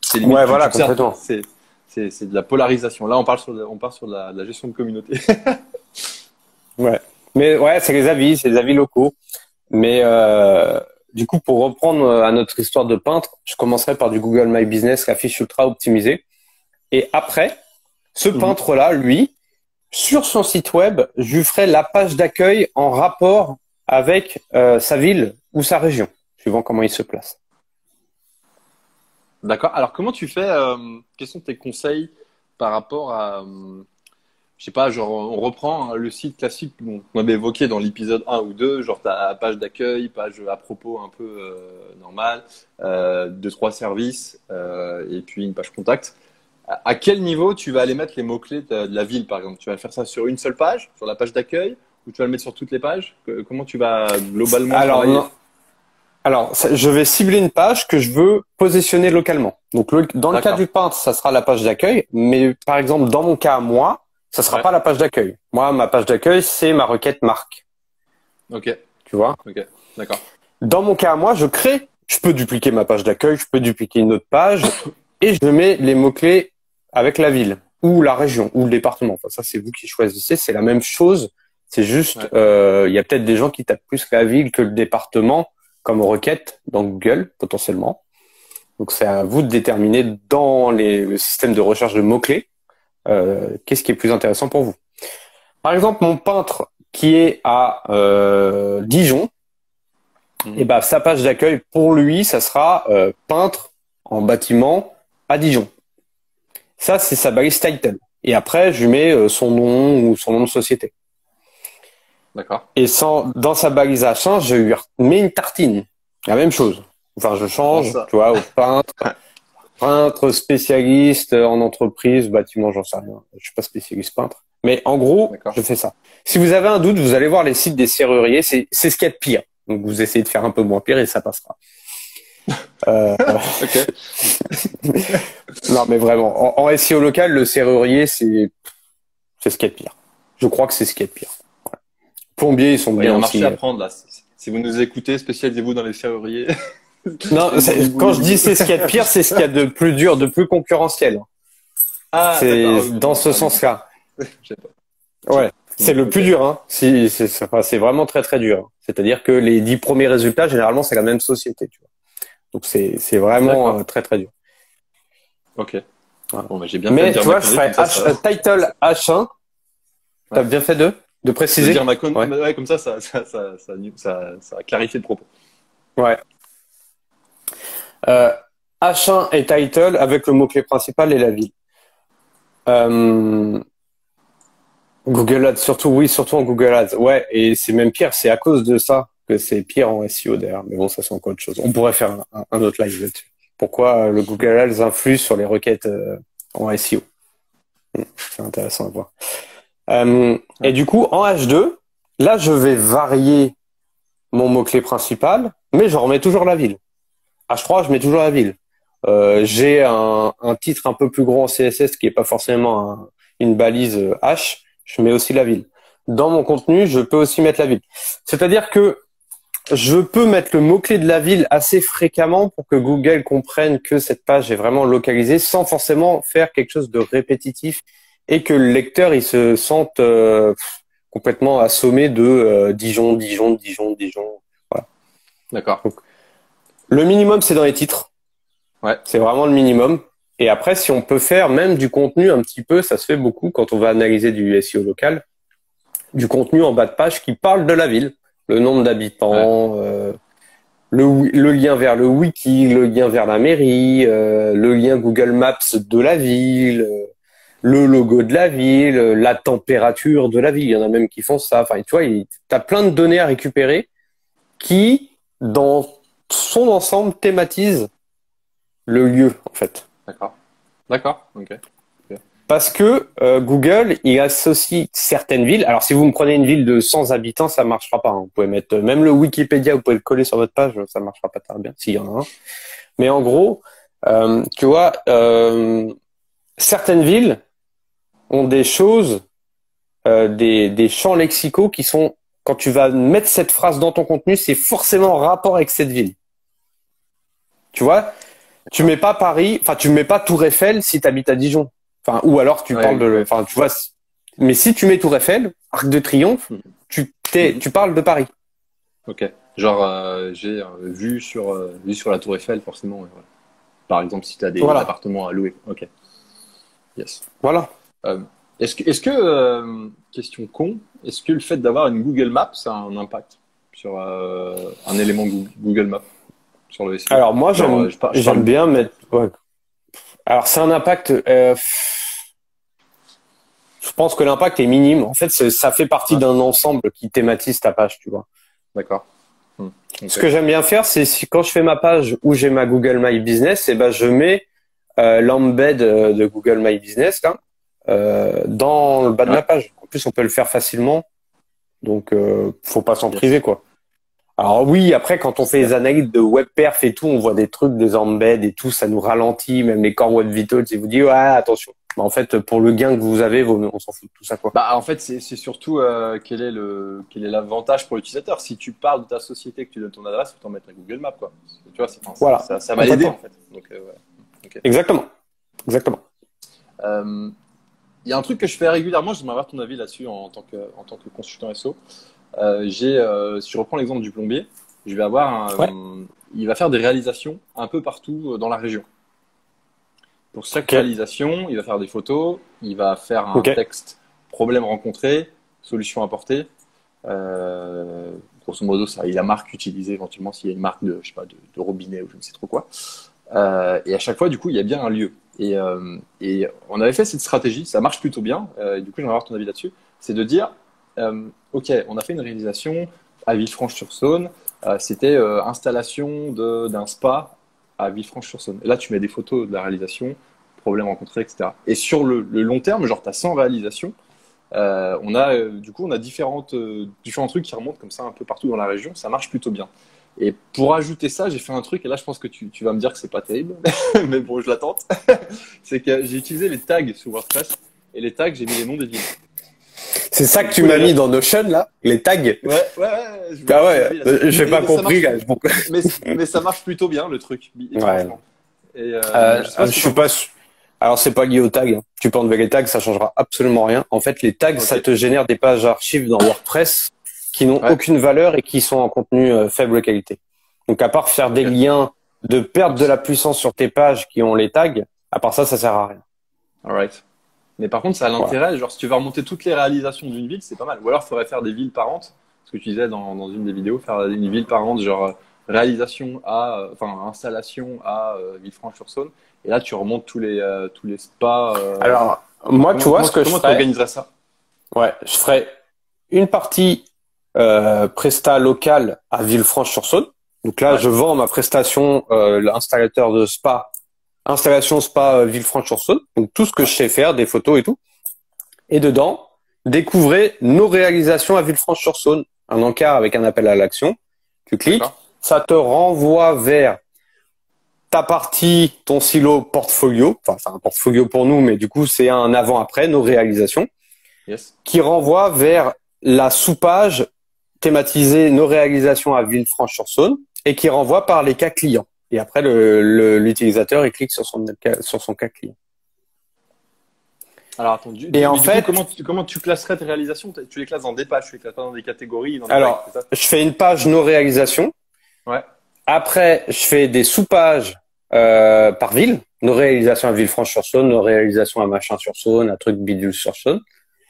c'est limite. Ouais, voilà, complètement. C'est de la polarisation. Là, on parle sur, on part sur la, la gestion de communauté. <laughs> ouais. Mais ouais, c'est les avis, c'est les avis locaux. Mais euh, du coup, pour reprendre à notre histoire de peintre, je commencerai par du Google My Business, la fiche ultra optimisée. Et après, ce mhm. peintre-là, lui, sur son site web, je lui ferai la page d'accueil en rapport avec euh, sa ville ou sa région, suivant comment il se place. D'accord. Alors, comment tu fais euh, Quels sont tes conseils par rapport à, euh, je sais pas, genre on reprend hein, le site classique qu'on avait évoqué dans l'épisode 1 ou 2, genre ta page d'accueil, page à propos un peu euh, normale, deux trois services et puis une page contact à quel niveau tu vas aller mettre les mots-clés de, la ville, par exemple? Tu vas faire ça sur une seule page, sur la page d'accueil, ou tu vas le mettre sur toutes les pages? Comment tu vas globalement Alors, Alors, je vais cibler une page que je veux positionner localement. Donc, dans le cas du peintre, ça sera la page d'accueil, mais par exemple, dans mon cas, moi, ça sera pas la page d'accueil. Moi, ma page d'accueil, c'est ma requête marque. Ok. Tu vois? Ok. D'accord. Dans mon cas, moi, je crée. Je peux dupliquer ma page d'accueil, je peux dupliquer une autre page, <coughs> et je mets les mots clés avec la ville ou la région ou le département. Enfin, ça, c'est vous qui choisissez. C'est la même chose. C'est juste, euh, il y a peut-être des gens qui tapent plus la ville que le département comme requête dans Google potentiellement. Donc, c'est à vous de déterminer dans les, le système de recherche de mots-clés euh, qu'est-ce qui est plus intéressant pour vous. Par exemple, mon peintre qui est à euh, Dijon, mmh. et eh ben sa page d'accueil pour lui, ça sera euh, peintre en bâtiment à Dijon. Ça, c'est sa balise title. Et après, je lui mets euh, son nom ou son nom de société. D'accord. Et sans, dans sa balise à change, je lui mets une tartine. La même chose. Enfin, je change, tu vois, au peintre, <laughs> peintre spécialiste en entreprise, bâtiment, j'en sais rien. Je suis pas spécialiste peintre. Mais en gros, je fais ça. Si vous avez un doute, vous allez voir les sites des serruriers. C'est, c'est ce qu'il y a de pire. Donc, vous essayez de faire un peu moins pire et ça passera. Euh, <laughs> non, mais vraiment, en, SEO local, le serrurier, c'est c'est ce qui est pire. Je crois que c'est ce qui est pire. Plombiers, ils sont bien. Il y a un marché à prendre là. Si vous nous écoutez, spécialisez-vous dans les serruriers. <laughs> non, quand je dis c'est ce qui est pire, c'est ce qu'il y a de plus dur, de plus concurrentiel. Ah, c'est dans ce sens-là. <laughs> Ouais, c'est le plus dur. Hein. Si, c'est vraiment très très dur. C'est-à-dire que les dix premiers résultats, généralement, c'est la même société. Tu. Donc c'est vraiment euh, très très dur. Ok. Bon, bah, j'ai bien Mais tu vois, je ferais H, title H1. T'as bien fait deux De préciser. dire ma ouais. comme ça ça ça, ça, ça, clarifié le propos. Ouais. Euh, H1 et title avec le mot-clé principal et la ville. Euh, Google Ads, surtout, oui, surtout en Google Ads. Ouais, et c'est même pire, c'est à cause de ça que c'est pire en SEO d'ailleurs. Mais bon, ça c'est encore autre chose. On pourrait faire un, autre live là-dessus. Pourquoi le Google Ads influe sur les requêtes euh, en SEO hmm, C'est intéressant à voir. Euh, et du coup, en H2, là, je vais varier mon mot-clé principal, mais je remets toujours la ville. H3, je mets toujours la ville. Euh, j'ai un, un, titre un peu plus gros en CSS qui est pas forcément une balise H. Je mets aussi la ville. Dans mon contenu, je peux aussi mettre la ville. C'est-à-dire que je peux mettre le mot-clé de la ville assez fréquemment pour que Google comprenne que cette page est vraiment localisée sans forcément faire quelque chose de répétitif et que le lecteur il se sente euh, complètement assommé de euh, Dijon, Dijon, Dijon, Dijon. Voilà. D'accord. Le minimum, c'est dans les titres. Ouais. C'est vraiment le minimum. Et après, si on peut faire même du contenu un petit peu, ça se fait beaucoup quand on va analyser du SEO local, du contenu en bas de page qui parle de la ville, le nombre d'habitants, euh, le, le, lien vers le wiki, le lien vers la mairie, euh, le lien Google Maps de la ville, euh, le logo de la ville, la température de la ville. Il y en a même qui font ça. Enfin, tu vois, tu as plein de données à récupérer qui, dans son ensemble, thématisent le lieu, en fait. D'accord. D'accord. Ok. Parce que euh, Google, il associe certaines villes. Alors, si vous me prenez une ville de 100 habitants, ça marchera pas. Hein. Vous pouvez mettre même le Wikipédia, vous pouvez le coller sur votre page, ça marchera pas très bien, s'il y en a un. Mais en gros, euh, tu vois, euh, certaines villes ont des choses, euh, des, des champs lexicaux qui sont, quand tu vas mettre cette phrase dans ton contenu, c'est forcément en rapport avec cette ville. Tu vois, tu mets pas Paris, enfin tu mets pas Tour Eiffel si tu habites à Dijon. Enfin ou alors tu parles de enfin tu vois mais si tu mets Tour Eiffel, Arc de Triomphe, hmm. tu t'es, tu parles de Paris. OK. Genre euh, j'ai euh, vu sur euh, vu sur la Tour Eiffel forcément Par exemple si tu as des appartements à louer. OK. Yes. Voilà. est-ce que est-ce que question con, est-ce que le fait d'avoir une Google Maps ça a un impact sur un élément Google Maps alors moi, j'aime, euh, bien mettre. Alors c'est un impact. Euh, je pense que l'impact est minime. En fait, ça fait partie d'un ensemble qui thématise ta page, tu vois. D'accord. Hmm. Ce que j'aime bien faire, c'est si quand je fais ma page où j'ai ma Google My Business, et eh ben je mets euh, l'embed de Google My Business là, dans le bas de la page. En plus, on peut le faire facilement, donc faut pas s'en priver quoi. Alors oui, après quand on fait les analyses de WebPerf et tout, on voit des trucs, des embeds et tout, ça nous ralentit, même les Core Web Vitals, et vous dit ouais attention. En fait, pour le gain que vous avez, on s'en fout de tout ça quoi. Bah en fait, c'est surtout euh, quel est le quel est l'avantage pour l'utilisateur? Si tu parles de ta société, que tu donnes ton adresse, faut t'en mettre Google Maps quoi. Tu vois, voilà. ça, ça va l'aider en fait. Donc, euh, Exactement, exactement. Euh, il y a un truc que je fais régulièrement, j'aimerais avoir ton avis là-dessus en, tant que en tant que consultant SO. Euh, j'ai, euh, si je reprends l'exemple du plombier, je vais avoir un, il va faire des réalisations un peu partout euh, dans la région. Pour chaque réalisation, il va faire des photos, il va faire un texte problème rencontré, solution apportée. Euh, grosso modo, ça, il la marque utilisée éventuellement s'il y a une marque de, je sais pas, de, de, robinet ou je ne sais trop quoi. Euh, et à chaque fois, du coup, il y a bien un lieu. Et, euh, et on avait fait cette stratégie, ça marche plutôt bien. et du coup, j'aimerais avoir ton avis là-dessus. C'est de dire, ok, on a fait une réalisation à Villefranche-sur-Saône. C'était installation d'un spa à Villefranche-sur-Saône. Là, tu mets des photos de la réalisation, problèmes rencontrés, etc. Et sur le, long terme, genre, tu as 100 réalisations. on a, du coup, on a différentes, différents trucs qui remontent comme ça un peu partout dans la région. Ça marche plutôt bien. Et pour ajouter ça, j'ai fait un truc, et là je pense que tu, tu vas me dire que c'est pas terrible, <laughs> mais bon, je l'attends. <laughs> c'est que j'ai utilisé les tags sur WordPress, et les tags, j'ai mis les noms des villes. C'est ça que tu m'as mis dans Notion, là Les tags Ouais, ouais, ouais. Je ah ouais, euh, j'ai pas compris. <laughs> mais, mais, ça marche plutôt bien, le truc. Ouais. Et, euh, euh, je, suis pas... Alors, c'est pas lié aux tags. Hein. Tu peux enlever les tags, ça changera absolument rien. En fait, les tags, ça te génère des pages archives dans WordPress qui n'ont aucune valeur et qui sont en contenu faible qualité. Donc, à part faire des liens de perte de la puissance sur tes pages qui ont les tags, à part ça, ça sert à rien. Alright. Mais par contre, ça a l'intérêt, genre si tu veux remonter toutes les réalisations d'une ville, c'est pas mal. Ou alors, il faudrait faire des villes parentes, ce que tu disais dans, dans une des vidéos, faire une ville parente, genre réalisation à, enfin installation à Villefranche-sur-Saône. Et là, tu remontes tous les tous les spas. alors, moi, tu vois ce que je ferais. Comment tu organiserais ça? Ouais, je ferais une partie euh, Presta local à Villefranche-sur-Saône. Donc là, je vends ma prestation euh, l'installateur de spa, installation spa euh, Villefranche-sur-Saône. Donc tout ce que je sais faire, des photos et tout. Et dedans, découvrez nos réalisations à Villefranche-sur-Saône. Un encart avec un appel à l'action. Tu cliques, ça te renvoie vers ta partie, ton silo portfolio. Enfin, c'est un portfolio pour nous, mais du coup, c'est un avant-après, nos réalisations. Yes. Qui renvoie vers la soupage thématiser nos réalisations à Villefranche-sur-Saône et qui renvoie par les cas clients. Et après, l'utilisateur, il clique sur son, sur son cas client. Alors, attends, et en fait, comment, tu, comment tu classerais tes réalisations? Tu les classes dans des pages, tu les classes dans des catégories Alors, je fais une page nos réalisations. Ouais. Après, je fais des sous-pages euh, par ville. Nos réalisations à Villefranche-sur-Saône, nos réalisations à Machin-sur-Saône, à truc bidule-sur-Saône.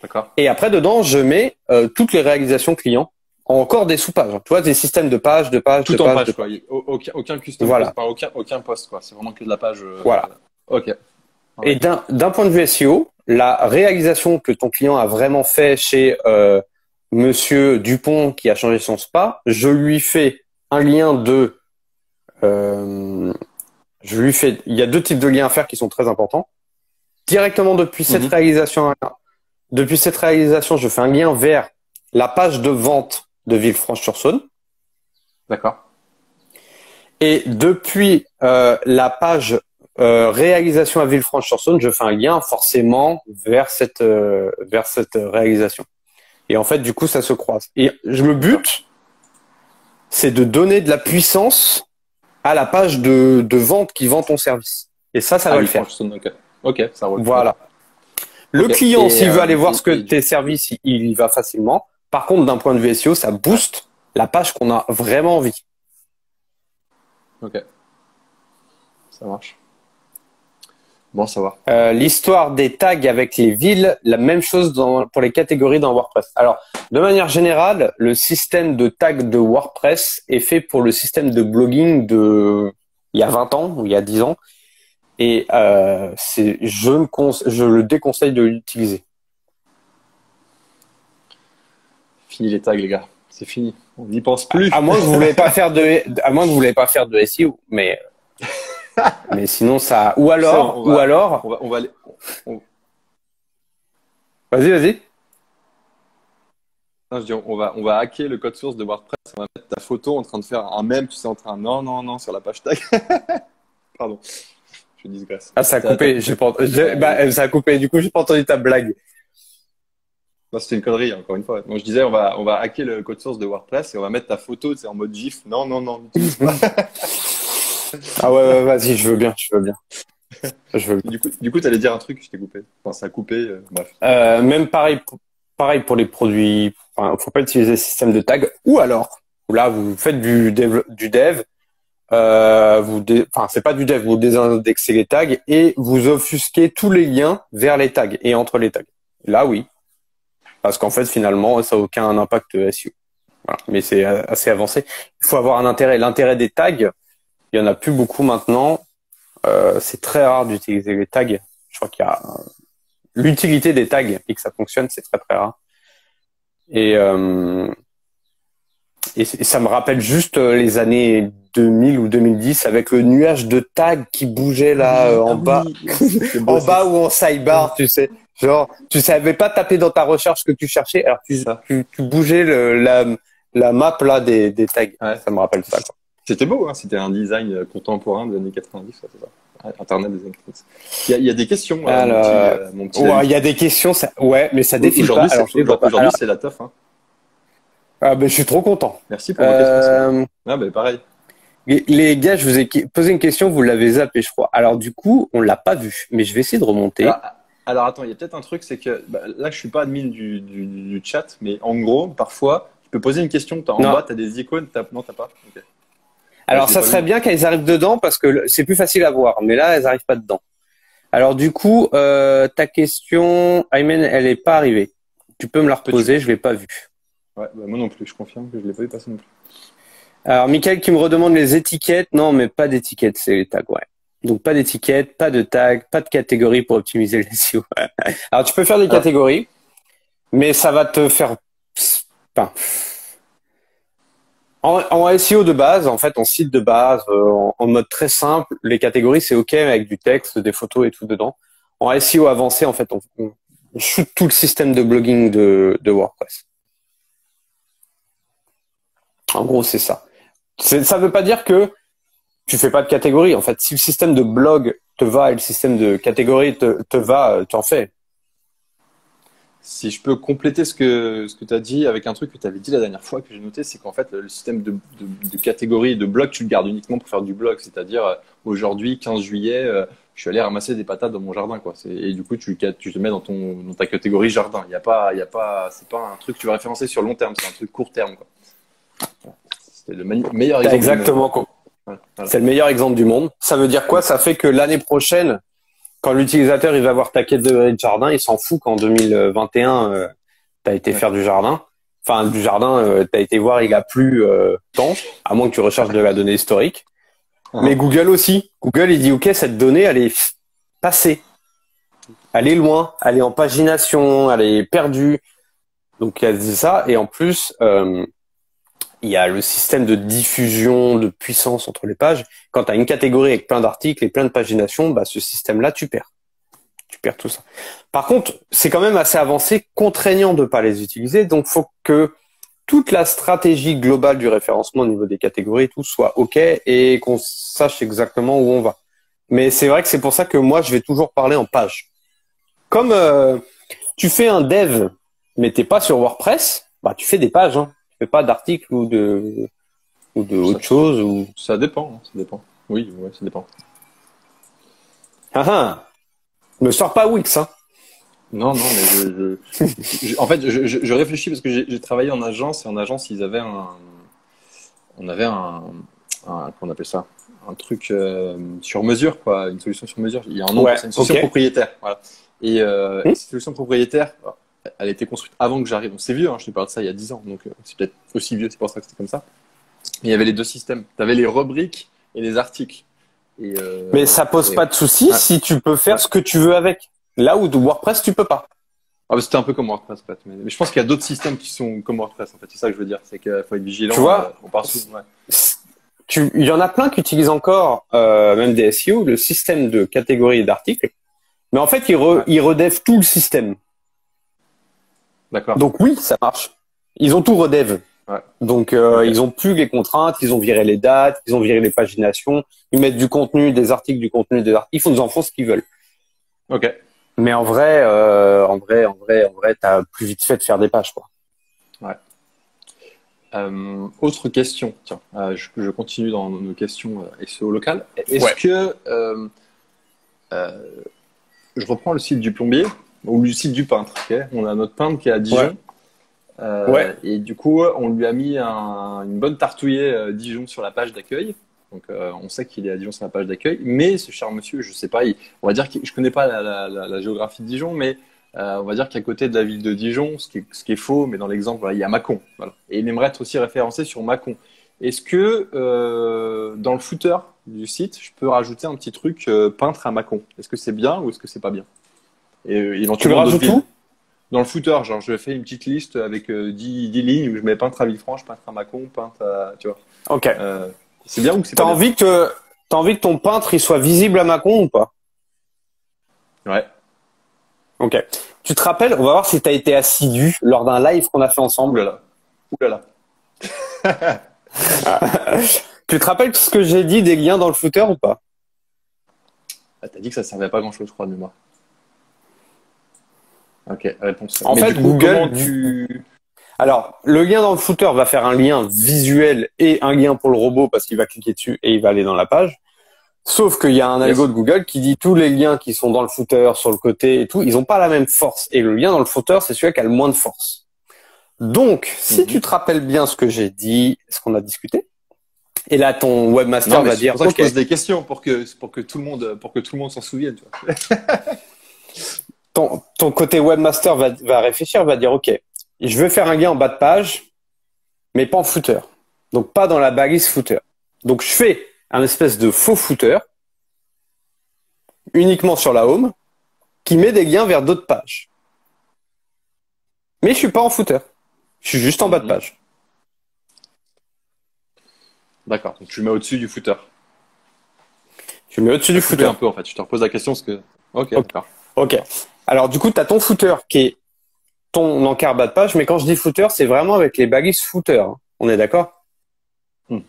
D'accord. Et après, dedans, je mets euh, toutes les réalisations clients encore des sous-pages. Tu vois, des systèmes de pages, de pages, Tout de en pages. page, quoi. Aucun, aucun custom, voilà. aucun, aucun post, quoi. C'est vraiment que de la page. Euh, voilà. Ok. Et d'un, d'un point de vue SEO, la réalisation que ton client a vraiment fait chez euh, Monsieur Dupont qui a changé son spa, je lui fais un lien de. Euh, je lui fais. Il y a deux types de liens à faire qui sont très importants. Directement depuis cette Mhm. réalisation, depuis cette réalisation, je fais un lien vers la page de vente de Villefranche-sur-Saône. D'accord. Et depuis euh, la page euh, réalisation à Villefranche-sur-Saône, je fais un lien forcément vers cette euh, vers cette réalisation. Et en fait, du coup, ça se croise. Et je- le but, c'est de donner de la puissance à la page de, de vente qui vend ton service. Et ça, ça Ah va le faire. franchement, Ok. Ok, ça roule. Voilà. Le client, s'il veut euh, aller voir et- ce que et- tes services, il y va facilement. Par contre, d'un point de vue SEO, ça booste la page qu'on a vraiment envie. Ok. Ça marche. Bon, ça va. Euh, L'histoire des tags avec les villes, la même chose dans, pour les catégories dans WordPress. Alors, de manière générale, le système de tags de WordPress est fait pour le système de blogging de il y a 20 ans ou il y a 10 ans. Et euh, me je le déconseille de l'utiliser. Fini les tags, les gars. C'est fini. On n'y pense plus. À moins que vous voulez pas faire de, à moins que vous voulez pas faire de SEO, mais <laughs> mais sinon ça. Ou alors, Ça, on va- ou alors, On va, on va aller- on- vas-y, vas-y. non, je dis, on va, on va hacker le code source de WordPress. On va mettre ta photo en train de faire un mème, tu sais, en train, non, non, non, sur la page tag. <laughs> Pardon. Je digresse. Ah, ça a coupé. J'ai pas, bah, ça a coupé. Du coup, j'ai pas entendu ta blague. Non, c'était une connerie, encore une fois. Donc, je disais, on va, on va hacker le code source de WordPress et on va mettre ta photo, tu sais, en mode GIF. Non, non, non. <laughs> Ah ouais, ouais, vas-y, je veux bien, je veux bien. Je veux bien. du coup, du coup, t'allais dire un truc, je t'ai coupé. Enfin, ça a coupé, euh, bref. Euh, même pareil, pour- pareil pour les produits. Enfin, faut pas utiliser le système de tag. Ou alors, là, vous faites du dev, du dev. Euh, vous, dé- enfin, c'est pas du dev. Vous désindexez les tags et vous offusquez tous les liens vers les tags et entre les tags. Là, oui, parce qu'en fait, finalement, ça n'a aucun impact SEO. Voilà. Mais c'est euh, assez avancé. Il faut avoir un intérêt. L'intérêt des tags, il y en a plus beaucoup maintenant. Euh, c'est très rare d'utiliser les tags. Je crois qu'il y a l'utilité des tags et que ça fonctionne, c'est très très rare. Et, euh, et, ça me rappelle juste euh, les années 2000 ou 2010 avec le nuage de tags qui bougeait là euh, en Ah bas, oui, c'est beau, <laughs> en bas ou en sidebar, tu sais. Genre, tu savais pas taper dans ta recherche ce que tu cherchais, alors tu, Ça. tu, tu bougeais le, la, la map là des, des tags. Ouais. Ça me rappelle ça. quoi. C'était beau, hein. c'était un design contemporain des années 90, ouais, c'est ça. Ouais, Internet des années 90. Il y a, il y a des questions, euh, Alors, mon petit, euh, mon petit Ouais, il y a des questions, ça, ouais, mais ça défile pas. Aujourd'hui, Alors, les c'est pas. aujourd'hui, Alors, c'est la teuf. Hein. ah, ben, je suis trop content. Merci pour vos questions. Euh, Ah, ben, pareil. Les gars, je vous ai posé une question, vous l'avez zappé, je crois. Alors du coup, on l'a pas vu, mais je vais essayer de remonter. Alors, alors, attends, il y a peut-être un truc, c'est que bah, là, je suis pas admin du, du, du chat, mais en gros, parfois, tu peux poser une question, t'as en bas, tu as des icônes, t'as... non, t'as pas? Alors ça serait vu. bien qu'elles arrivent dedans parce que c'est plus facile à voir, mais là, elles arrivent pas dedans. Alors du coup, euh, ta question, Aymen, elle est pas arrivée. Tu peux me la reposer, je l'ai pas vue. Ouais, bah, moi non plus, je confirme que je l'ai pas vu passer non plus. Alors, Michael qui me redemande les étiquettes. Non, mais pas d'étiquettes, c'est les tags, ouais. Donc, pas d'étiquettes, pas de tags, pas de catégories pour optimiser le <laughs> SEO. Alors, tu peux faire des catégories, mais ça va te faire... Enfin, en, en, SEO de base, en fait, en site de base, euh, en, mode très simple, les catégories, c'est OK avec du texte, des photos et tout dedans. En SEO avancé, en fait, on, on, shoot tout le système de blogging de, de WordPress. En gros, c'est ça. Ça ne veut pas dire que tu fais pas de catégorie. En fait, si le système de blog te va et le système de catégorie te, te va, tu en fais. Si je peux compléter ce que, ce que tu as dit avec un truc que tu avais dit la dernière fois que j'ai noté, c'est qu'en fait, le système de, de, de, catégorie de blog, tu le gardes uniquement pour faire du blog. C'est-à-dire, euh, aujourd'hui, 15 juillet, euh, je suis allé ramasser des patates dans mon jardin. Quoi. Et du coup, tu, tu te mets dans, ton, dans ta catégorie jardin. Il y a pas, il y a pas, c'est pas un truc que tu vas référencer sur long terme, c'est un truc court terme. Quoi. C'est le meilleur exemple. Exactement. C'est le meilleur exemple du monde. Ça veut dire quoi? Ça fait que l'année prochaine, quand l'utilisateur il va voir ta quête de jardin, il s'en fout qu'en 2021 tu as été faire du jardin. Enfin, du jardin, euh, tu as été voir, il a plus euh, tant, à moins que tu recherches de la donnée historique. Uh-huh. Mais Google aussi. Google, il dit, OK, cette donnée, elle est passée. Elle est loin, elle est en pagination, elle est perdue. Donc, il a dit ça. Et en plus, euh, il y a le système de diffusion de puissance entre les pages. Quand tu as une catégorie avec plein d'articles et plein de paginations, bah, ce système-là, tu perds. Tu perds tout ça. Par contre, c'est quand même assez avancé, contraignant de pas les utiliser. Donc, faut que toute la stratégie globale du référencement au niveau des catégories, tout soit OK et qu'on sache exactement où on va. Mais c'est vrai que c'est pour ça que moi, je vais toujours parler en page. Comme euh, tu fais un dev, mais t'es pas sur WordPress, bah tu fais des pages. Hein pas d'article ou de ou de autre chose ou ça dépend, hein, ça dépend. Oui, ouais, ça dépend. Ah ah, me sors pas Wix, hein. Non, non, mais je, <laughs> en fait, je, je, réfléchis parce que j'ai travaillé en agence et en agence ils avaient un, on avait un, un qu'on appelle ça, un truc euh, sur mesure, quoi, une solution sur mesure. Il y a un nom, c'est une solution propriétaire, voilà. Et euh, hmm. cette solution propriétaire, elle a été construite avant que j'arrive. C'est vieux, hein, je te parle de ça il y a 10 ans, donc euh, c'est peut-être aussi vieux, c'est pour ça que c'est comme ça. Mais il y avait les deux systèmes. Tu avais les rubriques et les articles. Et, euh, Mais ça pose pas de souci si tu peux faire ce que tu veux avec. Là où de WordPress, tu peux pas. Ah, C'était un peu comme WordPress, en fait. Mais, je pense qu'il y a d'autres systèmes qui sont comme WordPress, en fait. C'est ça que je veux dire. C'est qu'il faut être vigilant. Tu vois, euh, on part tu, il y en a plein qui utilisent encore, euh, même des SEO, le système de catégories d'articles. Mais en fait, ils, re, ils redèvent tout le système. Donc oui, ça marche. Ils ont tout redev. Donc euh, ils ont plus les contraintes, ils ont viré les dates, ils ont viré les paginations, ils mettent du contenu, des articles, du contenu, des articles. Ils font, des enfants ce qu'ils veulent. Ok. Mais en vrai, euh, en vrai, en vrai, en vrai, t'as plus vite fait de faire des pages, quoi. Ouais. Euh, autre question. Tiens, je, je, continue dans nos questions SEO local. Est-ce que je reprends le site du plombier ou du site du peintre. on a notre peintre qui est à Dijon. Euh, ouais. Et du coup, on lui a mis un, une bonne tartouillée euh, Dijon sur la page d'accueil. Donc, euh, on sait qu'il est à Dijon sur la page d'accueil. Mais ce cher monsieur, je sais pas, on va dire que je connais pas la, la, la, la géographie de Dijon, mais on va dire qu'à côté de la ville de Dijon, ce qui est, ce qui est faux, mais dans l'exemple, voilà, il y a Mâcon. Voilà. Et il aimerait être aussi référencé sur Mâcon. Est-ce que dans le footer du site, je peux rajouter un petit truc peintre à Mâcon? Est-ce que c'est bien ou est-ce que c'est pas bien? Et euh, éventuellement, tu le rajoutes Dans le footer, genre je fais une petite liste avec 10, euh, 10, lignes où je mets peintre à Villefranche, peintre à Mâcon, peintre à. Tu vois. Ok. Euh, c'est bien ou c'est pas envie que T'as envie que ton peintre il soit visible à Mâcon ou pas? Ouais. Ok. Tu te rappelles, on va voir si tu as été assidu lors d'un live qu'on a fait ensemble. Oulala. Oulala. <laughs> tu te rappelles ce que j'ai dit des liens dans le footer ou pas? Ah, T'as dit que ça servait pas grand chose, je crois, de mémoire. Ok, réponse. En fait, Google, tu... Alors, le lien dans le footer va faire un lien visuel et un lien pour le robot parce qu'il va cliquer dessus et il va aller dans la page. Sauf qu'il y a un algo de Google qui dit tous les liens qui sont dans le footer, sur le côté et tout, ils n'ont pas la même force. Et le lien dans le footer, c'est celui qui a le moins de force. Donc, si mhm. tu te rappelles bien ce que j'ai dit, ce qu'on a discuté, Et là, ton webmaster va dire. Pour ça que je pose des questions pour que pour que tout le monde pour que tout le monde s'en souvienne. <laughs> ton, ton côté webmaster va, va réfléchir, va dire OK, je veux faire un gain en bas de page, mais pas en footer. Donc pas dans la balise footer. Donc je fais un espèce de faux footer uniquement sur la home qui met des liens vers d'autres pages. Mais je suis pas en footer. Je suis juste en bas de mhm. page. D'accord. Donc tu le mets au-dessus du footer. Tu le mets au-dessus du footer. un peu en fait. Je te repose la question parce que. Ok. D'accord. Ok. Alors du coup, tu as ton footer qui est ton encart bas de page, mais quand je dis footer, c'est vraiment avec les balises footer. Hein. On est d'accord? Hmm.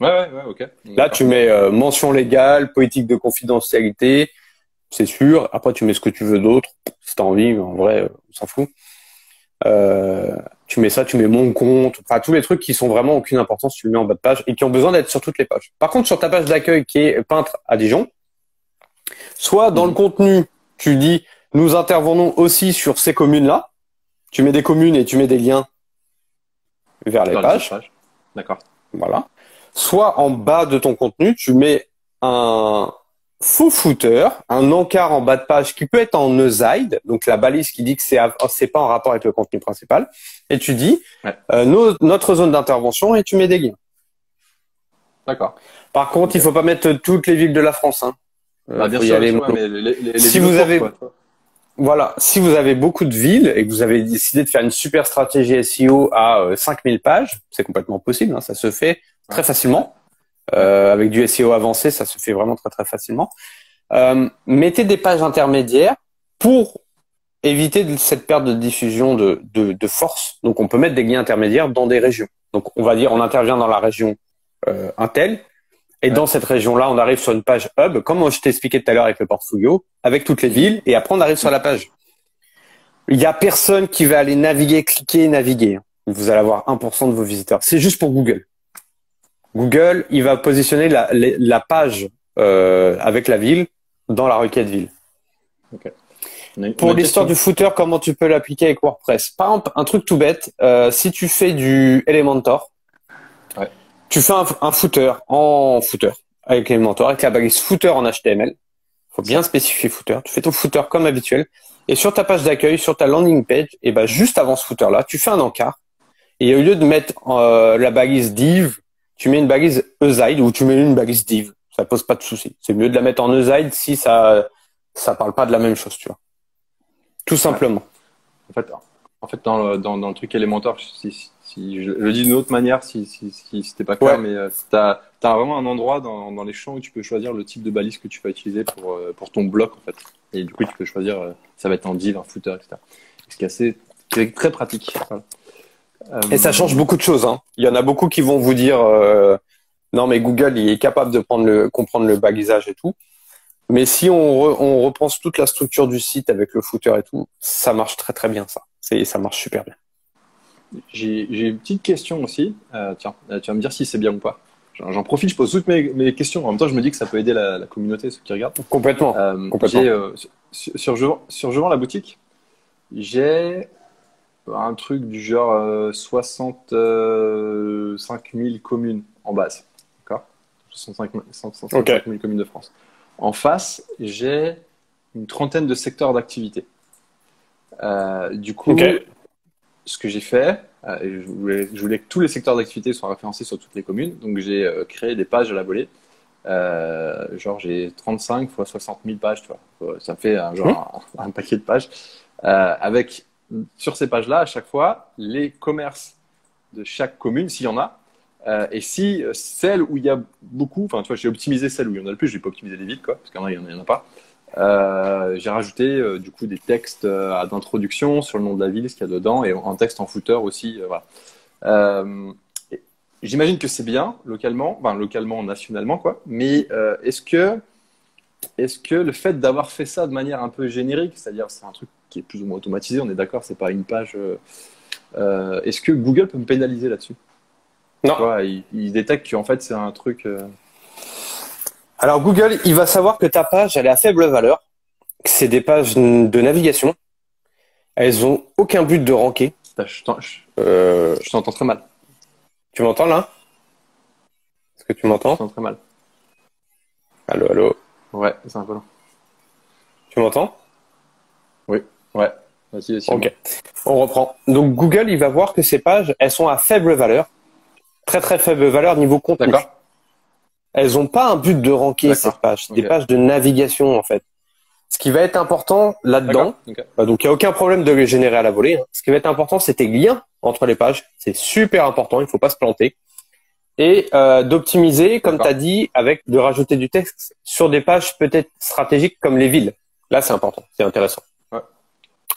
Ouais, ouais, ouais, ok. Là, tu mets euh, mention légale, politique de confidentialité, c'est sûr. Après, tu mets ce que tu veux d'autre, si t'as envie, mais en vrai, on s'en fout. Euh, tu mets ça, tu mets mon compte, enfin tous les trucs qui sont vraiment aucune importance, tu le mets en bas de page et qui ont besoin d'être sur toutes les pages. Par contre, sur ta page d'accueil qui est peintre à Dijon, soit dans le mhm. contenu, tu dis nous intervenons aussi sur ces communes-là, tu mets des communes et tu mets des liens vers les pages. D'accord. Voilà. Soit en bas de ton contenu, tu mets un faux footer, un encart en bas de page qui peut être en aside, donc la balise qui dit que c'est c'est pas en rapport avec le contenu principal, et tu dis euh, notre zone d'intervention et tu mets des liens. D'accord. Par contre, il faut pas mettre toutes les villes de la France. Hein. Bah, bien sûr, mais les, les, si vous avez, voilà, si vous avez beaucoup de villes et que vous avez décidé de faire une super stratégie SEO à 5000 euh, pages, c'est complètement possible, hein, ça se fait très facilement. Euh, avec du SEO avancé, ça se fait vraiment très très facilement. Euh, mettez des pages intermédiaires pour éviter cette perte de diffusion de, de, de, force. Donc on peut mettre des liens intermédiaires dans des régions. Donc on va dire on intervient dans la région euh, Intel et dans cette région-là on arrive sur une page hub, comme je t'ai expliqué tout à l'heure avec le portfolio, avec toutes les villes et après on arrive sur la page. Il y a personne qui va aller naviguer, cliquer, naviguer. Vous allez avoir 1% de vos visiteurs. C'est juste pour Google. Google, il va positionner la, la page euh, avec la ville dans la requête ville. Pour l'histoire du footer, comment tu peux l'appliquer avec WordPress? Par exemple, un truc tout bête, euh, si tu fais du Elementor. Tu fais un, un, footer en footer avec Elementor, avec la balise footer en HTML. faut bien spécifier footer. Tu fais ton footer comme habituel. Et sur ta page d'accueil, sur ta landing page, et ben juste avant ce footer-là, tu fais un encart. Et au lieu de mettre euh, la balise div tu mets une balise Euside ou tu mets une balise div. Ça pose pas de souci. C'est mieux de la mettre en Euside si ça ça parle pas de la même chose, tu vois. Tout simplement. En fait, en fait dans, le, dans, dans le truc Elementor, si, si, je le dis d'une autre manière, si, si, si c'était pas clair, mais euh, tu as, vraiment un endroit dans, dans les champs où tu peux choisir le type de balise que tu vas utiliser pour, euh, pour ton bloc, en fait. Et du coup, tu peux choisir, euh, ça va être en div, un footer, etc. Ce qui est assez, très pratique. Voilà. Et ça change beaucoup de choses. Hein. Il y en a beaucoup qui vont vous dire euh, non mais Google il est capable de prendre le, comprendre le balisage et tout. Mais si on, on repense toute la structure du site avec le footer et tout, ça marche très très bien ça. Ça marche super bien. J'ai une petite question aussi. Euh, tiens, euh, tu vas me dire si c'est bien ou pas. J'en profite, je pose toutes mes, mes, questions. En même temps, je me dis que ça peut aider la, la communauté, ceux qui regardent. Complètement. Euh, complètement. Euh, sur, sur, sur la boutique, j'ai un truc du genre euh, 65 000 euh, communes en base. D'accord? 65, 000 communes de France. En face, j'ai une trentaine de secteurs d'activité. Euh, du coup, ce que j'ai fait, je voulais, je, voulais, que tous les secteurs d'activité soient référencés sur toutes les communes. Donc, j'ai créé des pages à la volée. genre, j'ai 35 fois 60 000 pages, tu vois. Ça fait un, genre, un, un, paquet de pages. avec sur ces pages-là, à chaque fois, les commerces de chaque commune, s'il y en a, euh, et si euh, celle où il y a beaucoup, enfin, tu vois, j'ai optimisé celle où il y en a le plus, je vais pas optimiser les villes, quoi, parce qu'il y en a, il y en a, pas. Euh, j'ai rajouté du coup des textes d'introduction sur le nom de la ville, ce qu'il y a dedans, et un texte en footer aussi. voilà. J'imagine que c'est bien localement, enfin localement, nationalement, quoi. Mais est-ce que, est-ce que le fait d'avoir fait ça de manière un peu générique, c'est-à-dire c'est un truc qui est plus ou moins automatisé, on est d'accord, c'est pas une page. Euh, euh, est-ce que Google peut me pénaliser là-dessus? Non. il, détecte qu'en fait c'est un truc. Euh, Alors Google, il va savoir que ta page, elle est à faible valeur, que c'est des pages de navigation. Elles ont aucun but de ranker. Je t'entends très mal. Tu m'entends là? Est-ce que tu m'entends? Je très mal. Allô, allô? Ouais, c'est un peu long. Tu m'entends? Oui, ouais. Vas-y, vas-y. Ok, on reprend. Donc Google, il va voir que ces pages, elles sont à faible valeur, très très faible valeur niveau contenu. D'accord. Elles n'ont pas un but de ranker ces pages, c'est des pages de navigation en fait. Ce qui va être important là-dedans, bah, donc il n'y a aucun problème de les générer à la volée. hein. Ce qui va être important, c'est tes liens entre les pages. C'est super important, il faut pas se planter. Et euh, d'optimiser, comme tu as dit, avec de rajouter du texte sur des pages peut-être stratégiques comme les villes. Là, c'est important, c'est intéressant. Ouais.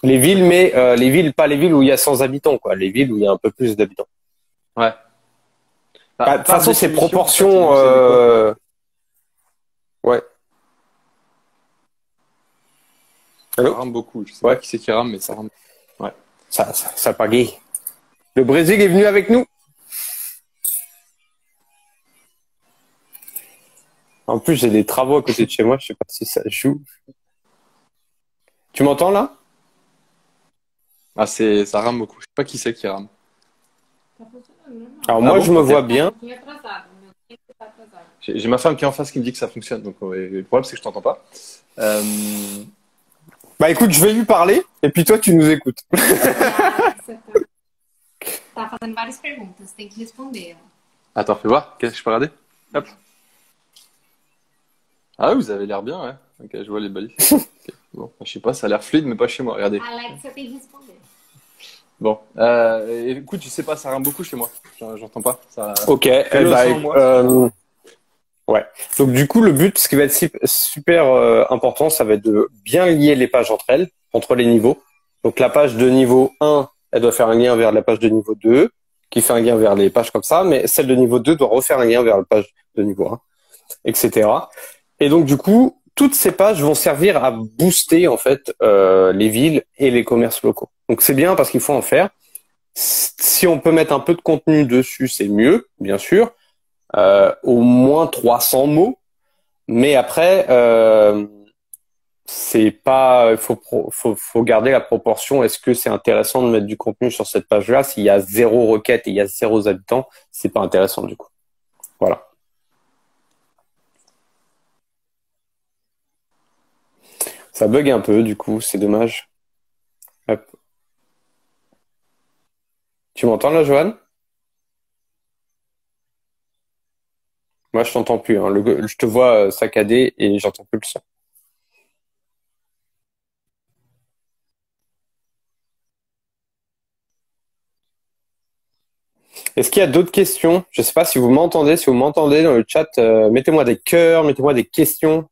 Les villes, mais euh, les villes, pas les villes où il y a 100 habitants, quoi. Les villes où il y a un peu plus d'habitants. Ouais. Bah, Bah, de toute façon, c'est en fait, des euh, Ouais. Ça Allô rame beaucoup. Je sais Ouais. pas qui c'est qui rame, mais ça rame. Ça, ça, ça pagaille. Le Brésil est venu avec nous. En plus, j'ai des travaux à côté de chez moi. Je sais pas si ça joue. Tu m'entends là? Ah, c'est, ça rame beaucoup. Je sais pas qui c'est qui rame. Alors Ah moi, bon je me vois bien. J'ai ma femme qui est en face qui me dit que ça fonctionne. Donc, ouais, le problème, c'est que je t'entends pas. Euh, Bah écoute, je vais lui parler et puis toi, tu nous écoutes. Ah, você tá... tá fazendo várias perguntas, tem que responder. ó. Attends, fais voir. Qu'est-ce que je peux regarder? Hop. Ah oui, vous avez l'air bien, ouais. Ok, je vois les balises. <laughs> Ok. Bon, je sais pas, ça a l'air fluide, mais pas chez moi. Regardez. Alexa tem que responder. Bon, euh, écoute, je sais pas, ça rame beaucoup chez moi. J'en- J'entends pas. Ça... Ok. eh bah, moi. euh, ouais. Donc du coup, le but, ce qui va être super euh, important, ça va être de bien lier les pages entre elles, entre les niveaux. Donc la page de niveau 1, elle doit faire un lien vers la page de niveau 2, qui fait un lien vers les pages comme ça, mais celle de niveau 2 doit refaire un lien vers la page de niveau 1, etc. Et donc du coup, toutes ces pages vont servir à booster en fait euh, les villes et les commerces locaux. Donc c'est bien parce qu'il faut en faire. Si on peut mettre un peu de contenu dessus, c'est mieux, bien sûr. Euh, au moins 300 mots. Mais après, euh, c'est pas, il faut, faut, garder la proportion. Est-ce que c'est intéressant de mettre du contenu sur cette page-là? S'il y a zéro requête et il y a zéro habitants, c'est pas intéressant du coup. Voilà. Ça bug un peu, du coup, c'est dommage. Tu m'entends là, Johan? Moi, je t'entends plus. hein. Je te vois euh, saccadé et j'entends plus le son. Est-ce qu'il y a d'autres questions? Je ne sais pas si vous m'entendez. Si vous m'entendez dans le chat, euh, mettez-moi des cœurs, mettez-moi des questions.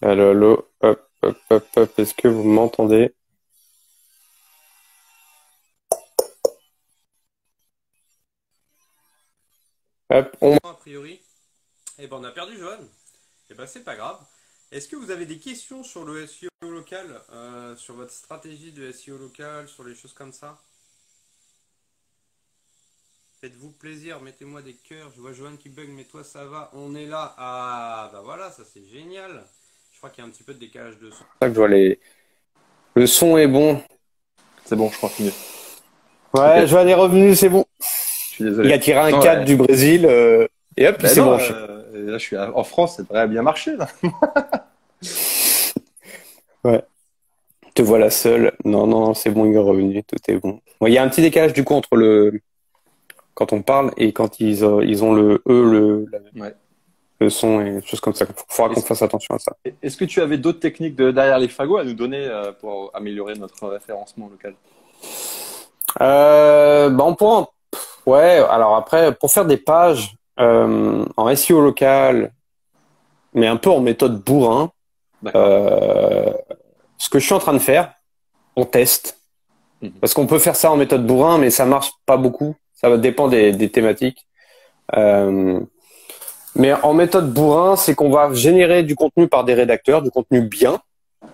Allô, allô, hop, hop, hop, hop. Est-ce que vous m'entendez? Hop, on a priori. Eh ben, on a perdu Johan. Eh ben, c'est pas grave. Est-ce que vous avez des questions sur le SEO local, euh, sur votre stratégie de SEO local, sur les choses comme ça? Faites-vous plaisir, mettez-moi des cœurs. Je vois Johan qui bug, mais toi ça va. On est là. Ah, bah voilà, ça c'est génial. Je crois qu'il y a un petit peu de décalage de son. ça que je vois les. Le son est bon. C'est bon, je continue. Ouais, Ok. Johan est revenu, c'est bon. Je suis désolé. Il a tiré un Non, 4 ouais. du Brésil euh, et hop, il Ben branché. euh, là, je suis à- en France, ça devrait bien marcher. Là. <laughs> Te voilà seul. Non, non, c'est bon, il est revenu, tout est bon. Bon, il y a un petit décalage du coup entre le quand on parle et quand ils, euh, ils ont le eux, le, Ouais. Le son et des choses comme ça. Il faudra qu'on fasse attention à ça. Est-ce que tu avais d'autres techniques de derrière les fagots à nous donner euh, pour améliorer notre référencement local? Euh, bah on pourra. Ouais, alors après, pour faire des pages euh, en SEO local, mais un peu en méthode bourrin, euh, ce que je suis en train de faire, on teste. Mhm. Parce qu'on peut faire ça en méthode bourrin, mais ça marche pas beaucoup. Ça va dépendre des, des thématiques. Euh, mais en méthode bourrin, c'est qu'on va générer du contenu par des rédacteurs, du contenu bien.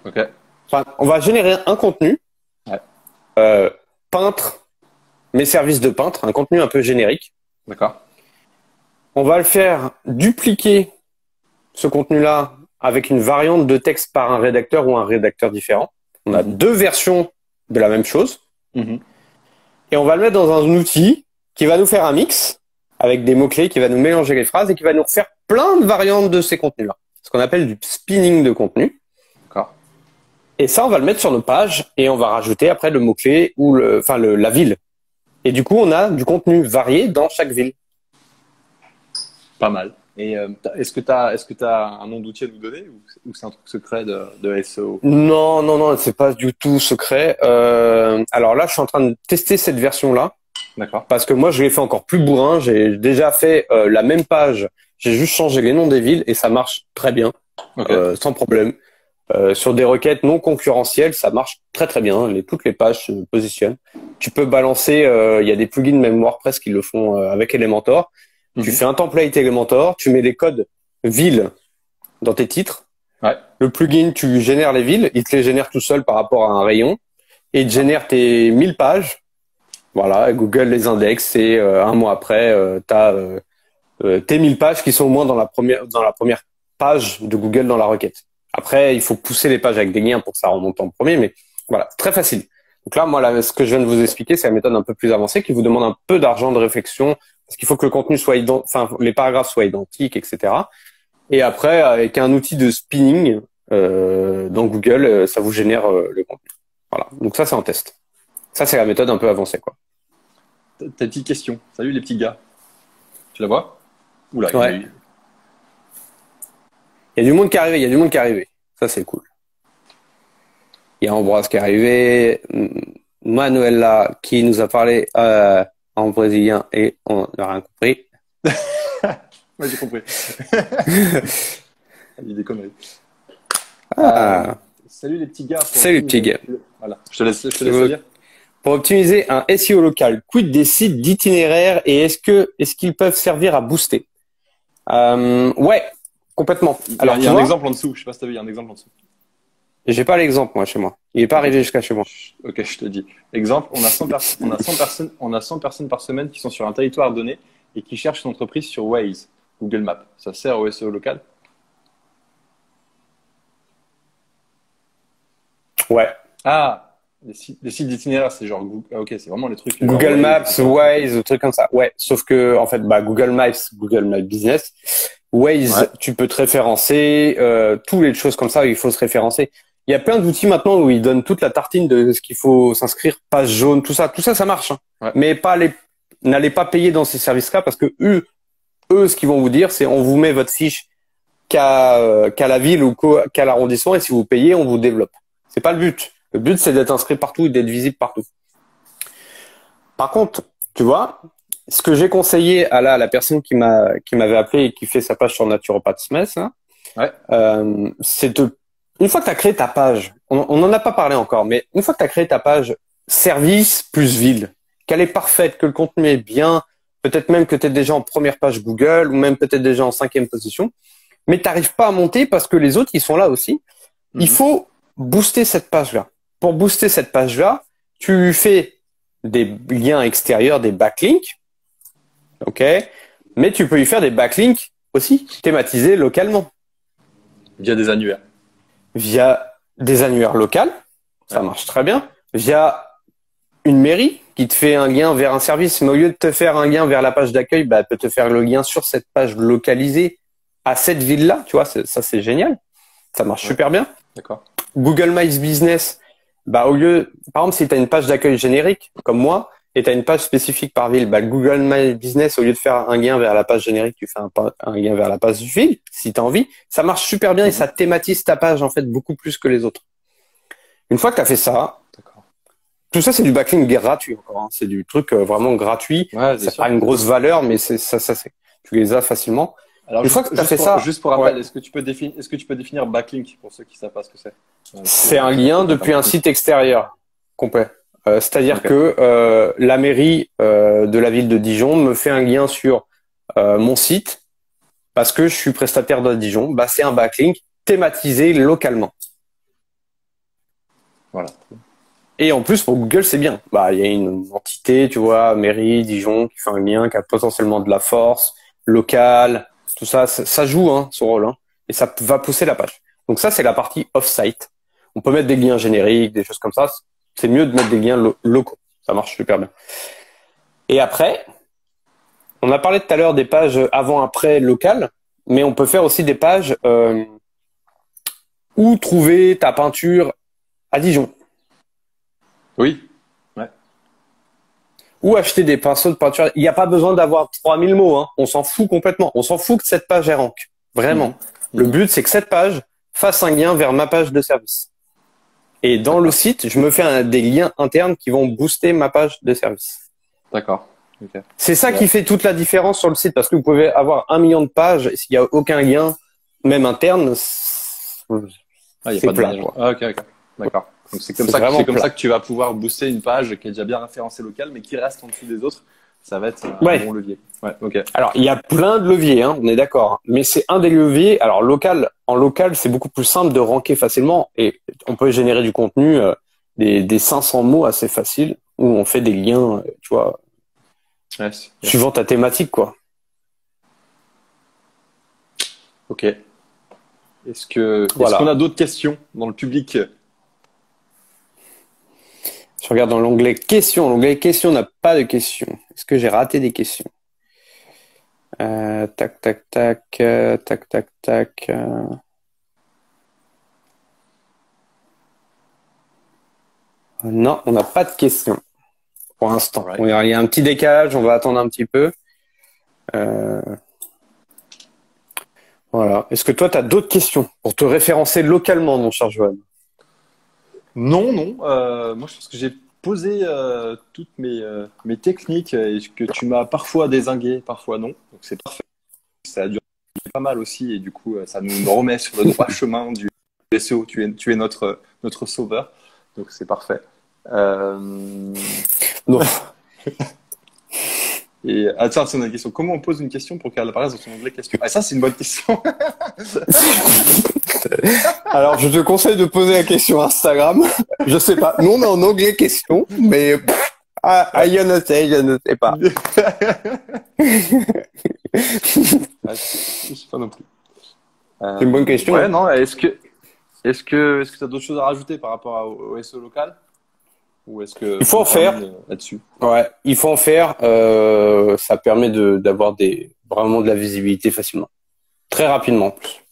Ok. Enfin, on va générer un contenu, Ouais. euh, peintre, mes services de peintre, un contenu un peu générique. D'accord. On va le faire dupliquer ce contenu-là avec une variante de texte par un rédacteur ou un rédacteur différent. On a deux versions de la même chose. Mhm. Et on va le mettre dans un outil qui va nous faire un mix avec des mots-clés, qui va nous mélanger les phrases et qui va nous faire plein de variantes de ces contenus-là. Ce qu'on appelle du spinning de contenu. D'accord. Et ça, on va le mettre sur nos pages et on va rajouter après le mot-clé ou le, enfin le, la ville. Et du coup, on a du contenu varié dans chaque ville. Pas mal. Et euh, est-ce que tu as, est-ce que t'as un nom d'outil à nous donner ou, ou c'est un truc secret de, de SEO Non, non, non, c'est pas du tout secret. Euh, alors là, je suis en train de tester cette version-là D'accord. parce que moi, je l'ai fait encore plus bourrin. J'ai déjà fait euh, la même page. J'ai juste changé les noms des villes et ça marche très bien, euh, sans problème. Euh, sur des requêtes non concurrentielles, ça marche très très bien. Les, toutes les pages se positionnent. Tu peux balancer. euh, Il y a des plugins même WordPress qui le font euh, avec Elementor. Tu Mhm. fais un template Elementor, tu mets les codes villes dans tes titres. Ouais. Le plugin, tu génères les villes, il te les génère tout seul par rapport à un rayon et il te génère tes 1000 pages. Voilà, Google les indexe et euh, un mois après, euh, tu as tes 1000 pages qui sont au moins dans la première dans la première page de Google dans la requête. Après, il faut pousser les pages avec des liens pour que ça remonte en premier, mais voilà, très facile. Donc là, moi, là, ce que je viens de vous expliquer, c'est la méthode un peu plus avancée qui vous demande un peu d'argent de réflexion parce qu'il faut que le contenu soit enfin les paragraphes soient identiques, etc. Et après, avec un outil de spinning euh, dans Google, euh, ça vous génère euh, le contenu. Voilà. Donc ça, c'est en test. Ça, c'est la méthode un peu avancée, quoi. Une petite question. Salut les petits gars. Tu la vois? Oula, il y a Ouais. eu. Il y a du monde qui est arrivé. Il y a du monde qui est arrivé. Ça, c'est cool. Il y a Ambroise qui est arrivé, Manuela qui nous a parlé euh, en brésilien et on n'a rien compris. <laughs> Ouais, j'ai compris. <laughs> Il dit des conneries. Ah. Salut les petits gars. Salut les petits gars. Voilà. Je te laisse, je te laisse dire. Pour optimiser un SEO local, quid des sites d'itinéraire et est-ce que est-ce qu'ils peuvent servir à booster? Euh, Ouais, complètement. Alors, il y a un exemple en dessous. Je sais pas si t'as vu, il y a un exemple en dessous. j'ai pas l'exemple moi chez moi. Il est pas arrivé jusqu'à chez moi. Ok, je te dis. Exemple, on a 100, pers- on a 100 personnes, on a 100 personnes par semaine qui sont sur un territoire donné et qui cherchent une entreprise sur Waze, Google Maps. Ça sert au SEO local? Ouais. Ah, les sites, les sites d'itinéraire, c'est genre Google. ah, ok, c'est vraiment les trucs. genre Google Waze, Maps. Waze, trucs comme ça. Ouais, sauf que en fait, bah, Google Maps, Google Maps Business, Waze, Ouais. tu peux te référencer, euh, toutes les choses comme ça, il faut se référencer. Il y a plein d'outils maintenant où ils donnent toute la tartine de ce qu'il faut s'inscrire, page jaune, tout ça, tout ça, ça marche. hein. Ouais. Mais pas les, n'allez pas payer dans ces services-là parce que eux, eux, ce qu'ils vont vous dire, c'est on vous met votre fiche qu'à euh, qu'à la ville ou qu'à l'arrondissement et si vous payez, on vous développe. C'est pas le but. Le but, c'est d'être inscrit partout et d'être visible partout. Par contre, tu vois, ce que j'ai conseillé à la, à la personne qui m'a qui m'avait appelé et qui fait sa page sur Naturopath Smith, hein, Ouais. euh, c'est de une fois que tu as créé ta page, on on n'en a pas parlé encore, mais une fois que tu as créé ta page service plus ville, qu'elle est parfaite, que le contenu est bien, peut-être même que tu es déjà en première page Google ou même peut-être déjà en cinquième position, mais tu n'arrives pas à monter parce que les autres, ils sont là aussi. Il Mhm. faut booster cette page-là. Pour booster cette page-là, tu fais des liens extérieurs, des backlinks, ok, mais tu peux y faire des backlinks aussi thématisés localement Via des annuaires. via des annuaires locales, ça Ouais. marche très bien, via une mairie qui te fait un lien vers un service, mais au lieu de te faire un lien vers la page d'accueil, bah, elle peut te faire le lien sur cette page localisée à cette ville-là, tu vois, ça c'est génial, ça marche Ouais. super bien. D'accord. Google My Business, bah, au lieu, par exemple, si tu as une page d'accueil générique, comme moi, et tu as une page spécifique par ville, bah, le Google My Business, au lieu de faire un lien vers la page générique, tu fais un, un lien vers la page ville, si tu as envie. Ça marche super bien et Mhm. ça thématise ta page, en fait, beaucoup plus que les autres. Une fois que tu as fait ça, tout ça, c'est du backlink gratuit encore. hein. C'est du truc euh, vraiment gratuit. Ouais, c'est Ça pas une grosse valeur, mais c'est ça, ça, c'est, tu les as facilement. Alors, Une juste, fois que t'as juste fait pour, ça- juste pour rappel, Ouais. est-ce que tu peux définir, est-ce que tu peux définir backlink pour ceux qui savent pas ce que c'est? C'est un lien depuis un site extérieur complet. Euh, C'est-à-dire que euh, la mairie euh, de la ville de Dijon me fait un lien sur euh, mon site parce que je suis prestataire de Dijon. Bah, c'est un backlink thématisé localement. Voilà. Et en plus, pour Google, c'est bien. Bah, il y a une entité, tu vois, mairie, Dijon, qui fait un lien, qui a potentiellement de la force, locale, tout ça, ça, ça joue, hein, son rôle. Hein. et ça va pousser la page. Donc ça, c'est la partie off-site. On peut mettre des liens génériques, des choses comme ça. C'est mieux de mettre des liens locaux. Ça marche super bien. Et après, on a parlé tout à l'heure des pages avant-après locales, mais on peut faire aussi des pages euh, où trouver ta peinture à Dijon. Oui. Ouais. Ou acheter des pinceaux de peinture. Il n'y a pas besoin d'avoir 3000 mots. Hein. On s'en fout complètement. On s'en fout que cette page est rank. Vraiment. Mmh. Le but, c'est que cette page fasse un lien vers ma page de service. Et dans le site, je me fais des liens internes qui vont booster ma page de service. D'accord. C'est ça qui fait toute la différence sur le site parce que vous pouvez avoir un million de pages et s'il n'y a aucun lien, même interne, ah, c'est plat. Ah, ok, ok. D'accord. Donc c'est comme, ça, que, comme ça que tu vas pouvoir booster une page qui est déjà bien référencée locale mais qui reste en dessous des autres. Ça va être un bon levier. Ouais, ok. Alors il y a plein de leviers, hein, on est d'accord. Mais c'est un des leviers. Alors local, en local, c'est beaucoup plus simple de ranker facilement et on peut générer du contenu, euh, des, des 500 mots assez faciles où on fait des liens, euh, tu vois, suivant ta thématique, quoi. Ok. Est-ce que est-ce qu'on a d'autres questions dans le public? Je regarde dans l'onglet questions. L'onglet questions n'a pas de questions. Est-ce que j'ai raté des questions? Euh, Tac, tac, tac, euh, tac, tac, tac. Euh. Non, on n'a pas de questions pour l'instant. Il y a un petit décalage, on va attendre un petit peu. Voilà. Est-ce que toi, tu as d'autres questions pour te référencer localement, mon cher Joanne Non, non. moi, je pense que j'ai posé euh, toutes mes, euh, mes techniques et que tu m'as parfois désingué, parfois non. Donc c'est parfait. Ça a duré pas mal aussi et du coup euh, ça nous <laughs> remet sur le droit chemin du SEO. Tu es, tu es notre, notre sauveur. Donc c'est parfait. Non. <laughs> Et attends, c'est une question. Comment on pose une question pour qu'elle apparaisse dans son onglet question? Ah, ça, c'est une bonne question. <laughs> Alors, je te conseille de poser la question Instagram. Je sais pas. Nous, on est en onglet question, mais <laughs> ah, ah, je ne sais, je ne sais pas. ah, je sais pas non plus. c'est une bonne question. Ouais, non. Est-ce que, est-ce que, est-ce que tu as d'autres choses à rajouter par rapport au, au SEO local? Ou est-ce que il faut en faire là-dessus Ouais, il faut en faire. Euh, ça permet de d'avoir des vraiment de la visibilité facilement, très rapidement en plus.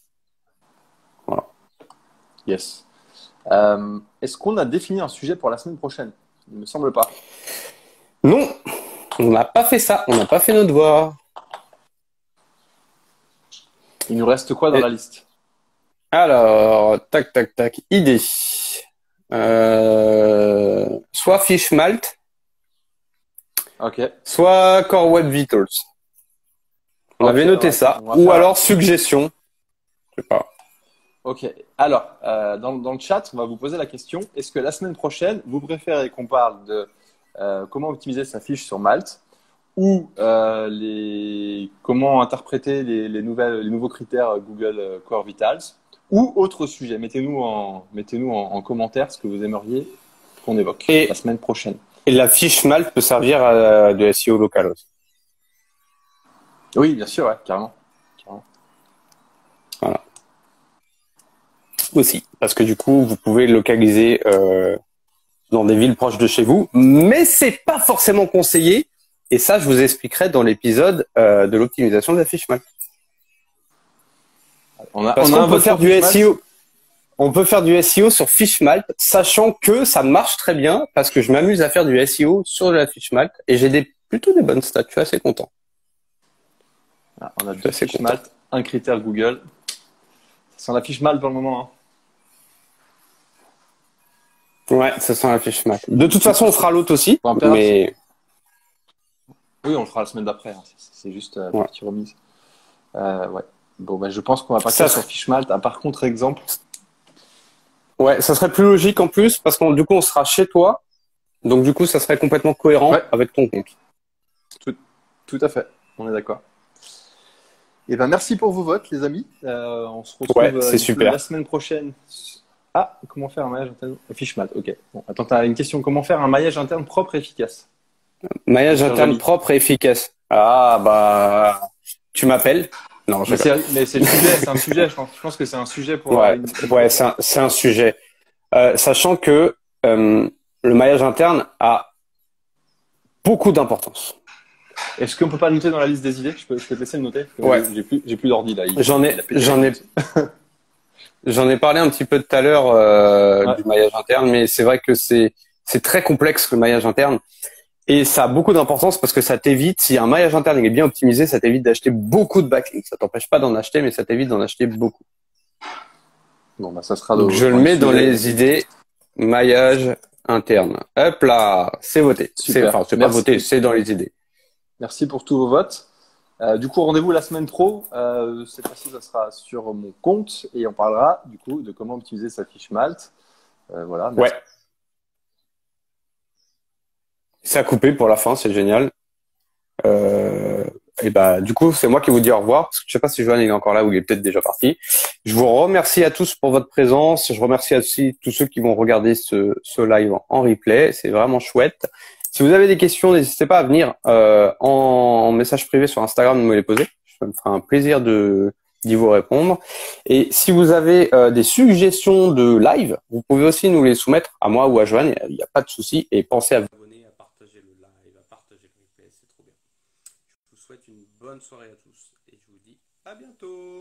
Voilà. Yes. Euh, est-ce qu'on a défini un sujet pour la semaine prochaine? Il me semble pas. Non, on n'a pas fait ça. On n'a pas fait notre devoir. Il nous reste quoi dans la liste? Alors, tac, tac, tac. Idée. Euh, soit Fish Malt, soit Core Web Vitals. On avait noté ça. Ou alors suggestion. Je sais pas. Ok. Alors, euh, dans, dans, le chat, on va vous poser la question est-ce que la semaine prochaine, vous préférez qu'on parle de euh, comment optimiser sa fiche sur Malte ou les, comment interpréter les, les, nouvelles, les nouveaux critères Google Core Vitals? Ou autre sujet. Mettez-nous en, mettez-nous en, commentaire ce que vous aimeriez qu'on évoque la semaine prochaine. Et la fiche Malte peut servir à de SEO local aussi. Oui, bien sûr, ouais, carrément. Voilà. Aussi, parce que du coup, vous pouvez localiser euh, dans des villes proches de chez vous, mais c'est pas forcément conseillé. Et ça, je vous expliquerai dans l'épisode euh, de l'optimisation de la fiche Malte. On a, on, peut faire du SEO. On peut faire du SEO sur Fishmalt, sachant que ça marche très bien parce que je m'amuse à faire du SEO sur la Fishmalt et j'ai des, plutôt des bonnes stats. Je suis assez content. Ah, on a du Fishmalt, un critère Google. Ça sent la Fishmalt pour le moment. Hein. Ouais, ça sent la Fishmalt. De toute façon, on fera l'autre aussi. mais... Oui, on le fera la semaine d'après. Hein. C'est juste euh, la petite remise. Euh, ouais. Bon, ben, je pense qu'on va passer ça... sur Fishmalt un par contre-exemple. Ouais, ça serait plus logique en plus parce que du coup, on sera chez toi. Donc, du coup, ça serait complètement cohérent avec ton compte. Tout, à fait. On est d'accord. Et eh ben, merci pour vos votes, les amis. Euh, on se retrouve euh, la semaine prochaine. Ah, comment faire un maillage interne? Fishmalt, ok. Bon, attends, tu as une question. Comment faire un maillage interne propre et efficace? Maillage interne propre et efficace. Ah, bah, tu m'appelles Non, je Mais c'est mais c'est le sujet, c'est un sujet. Je pense, je pense que c'est un sujet pour. Ouais, une- ouais, c'est un, c'est un sujet. Euh, sachant que euh, le maillage interne a beaucoup d'importance. Est-ce qu'on peut pas le noter dans la liste des idées? Je peux, je peux te laisser le noter Ouais. J'ai plus, j'ai plus d'ordi là. Il- J'en ai, j'en ai, <laughs> j'en ai parlé un petit peu tout à l'heure euh, Ouais. du maillage interne, mais c'est vrai que c'est c'est très complexe le maillage interne et ça a beaucoup d'importance parce que ça t'évite, si un maillage interne est bien optimisé, ça t'évite d'acheter beaucoup de backlinks. Ça t'empêche pas d'en acheter, mais ça t'évite d'en acheter beaucoup. Bon, bah, ça sera. Donc je le mets dans les idées maillage interne. Hop là, c'est voté. C'est enfin c'est pas voté, c'est dans les idées. Merci pour tous vos votes. Euh, du coup, rendez-vous la semaine pro. Euh, cette fois-ci, ça sera sur mon compte et on parlera du coup de comment utiliser sa fiche Malte. Euh, voilà. Ouais. Ça a coupé pour la fin, c'est génial. Euh, et bah, du coup, c'est moi qui vous dis au revoir, parce que je sais pas si Johan est encore là ou il est peut-être déjà parti. Je vous remercie à tous pour votre présence. Je remercie aussi tous ceux qui vont regarder ce, ce live en, replay. C'est vraiment chouette. Si vous avez des questions, n'hésitez pas à venir euh, en, message privé sur Instagram me les poser. Ça me fera un plaisir de d'y vous répondre. Et si vous avez euh, des suggestions de live, vous pouvez aussi nous les soumettre à moi ou à Johan. Il n'y a pas de souci. Et pensez à vous. abonner, à partager le live, à partager le replay, c'est trop bien. Je vous souhaite une bonne soirée à tous et je vous dis à bientôt.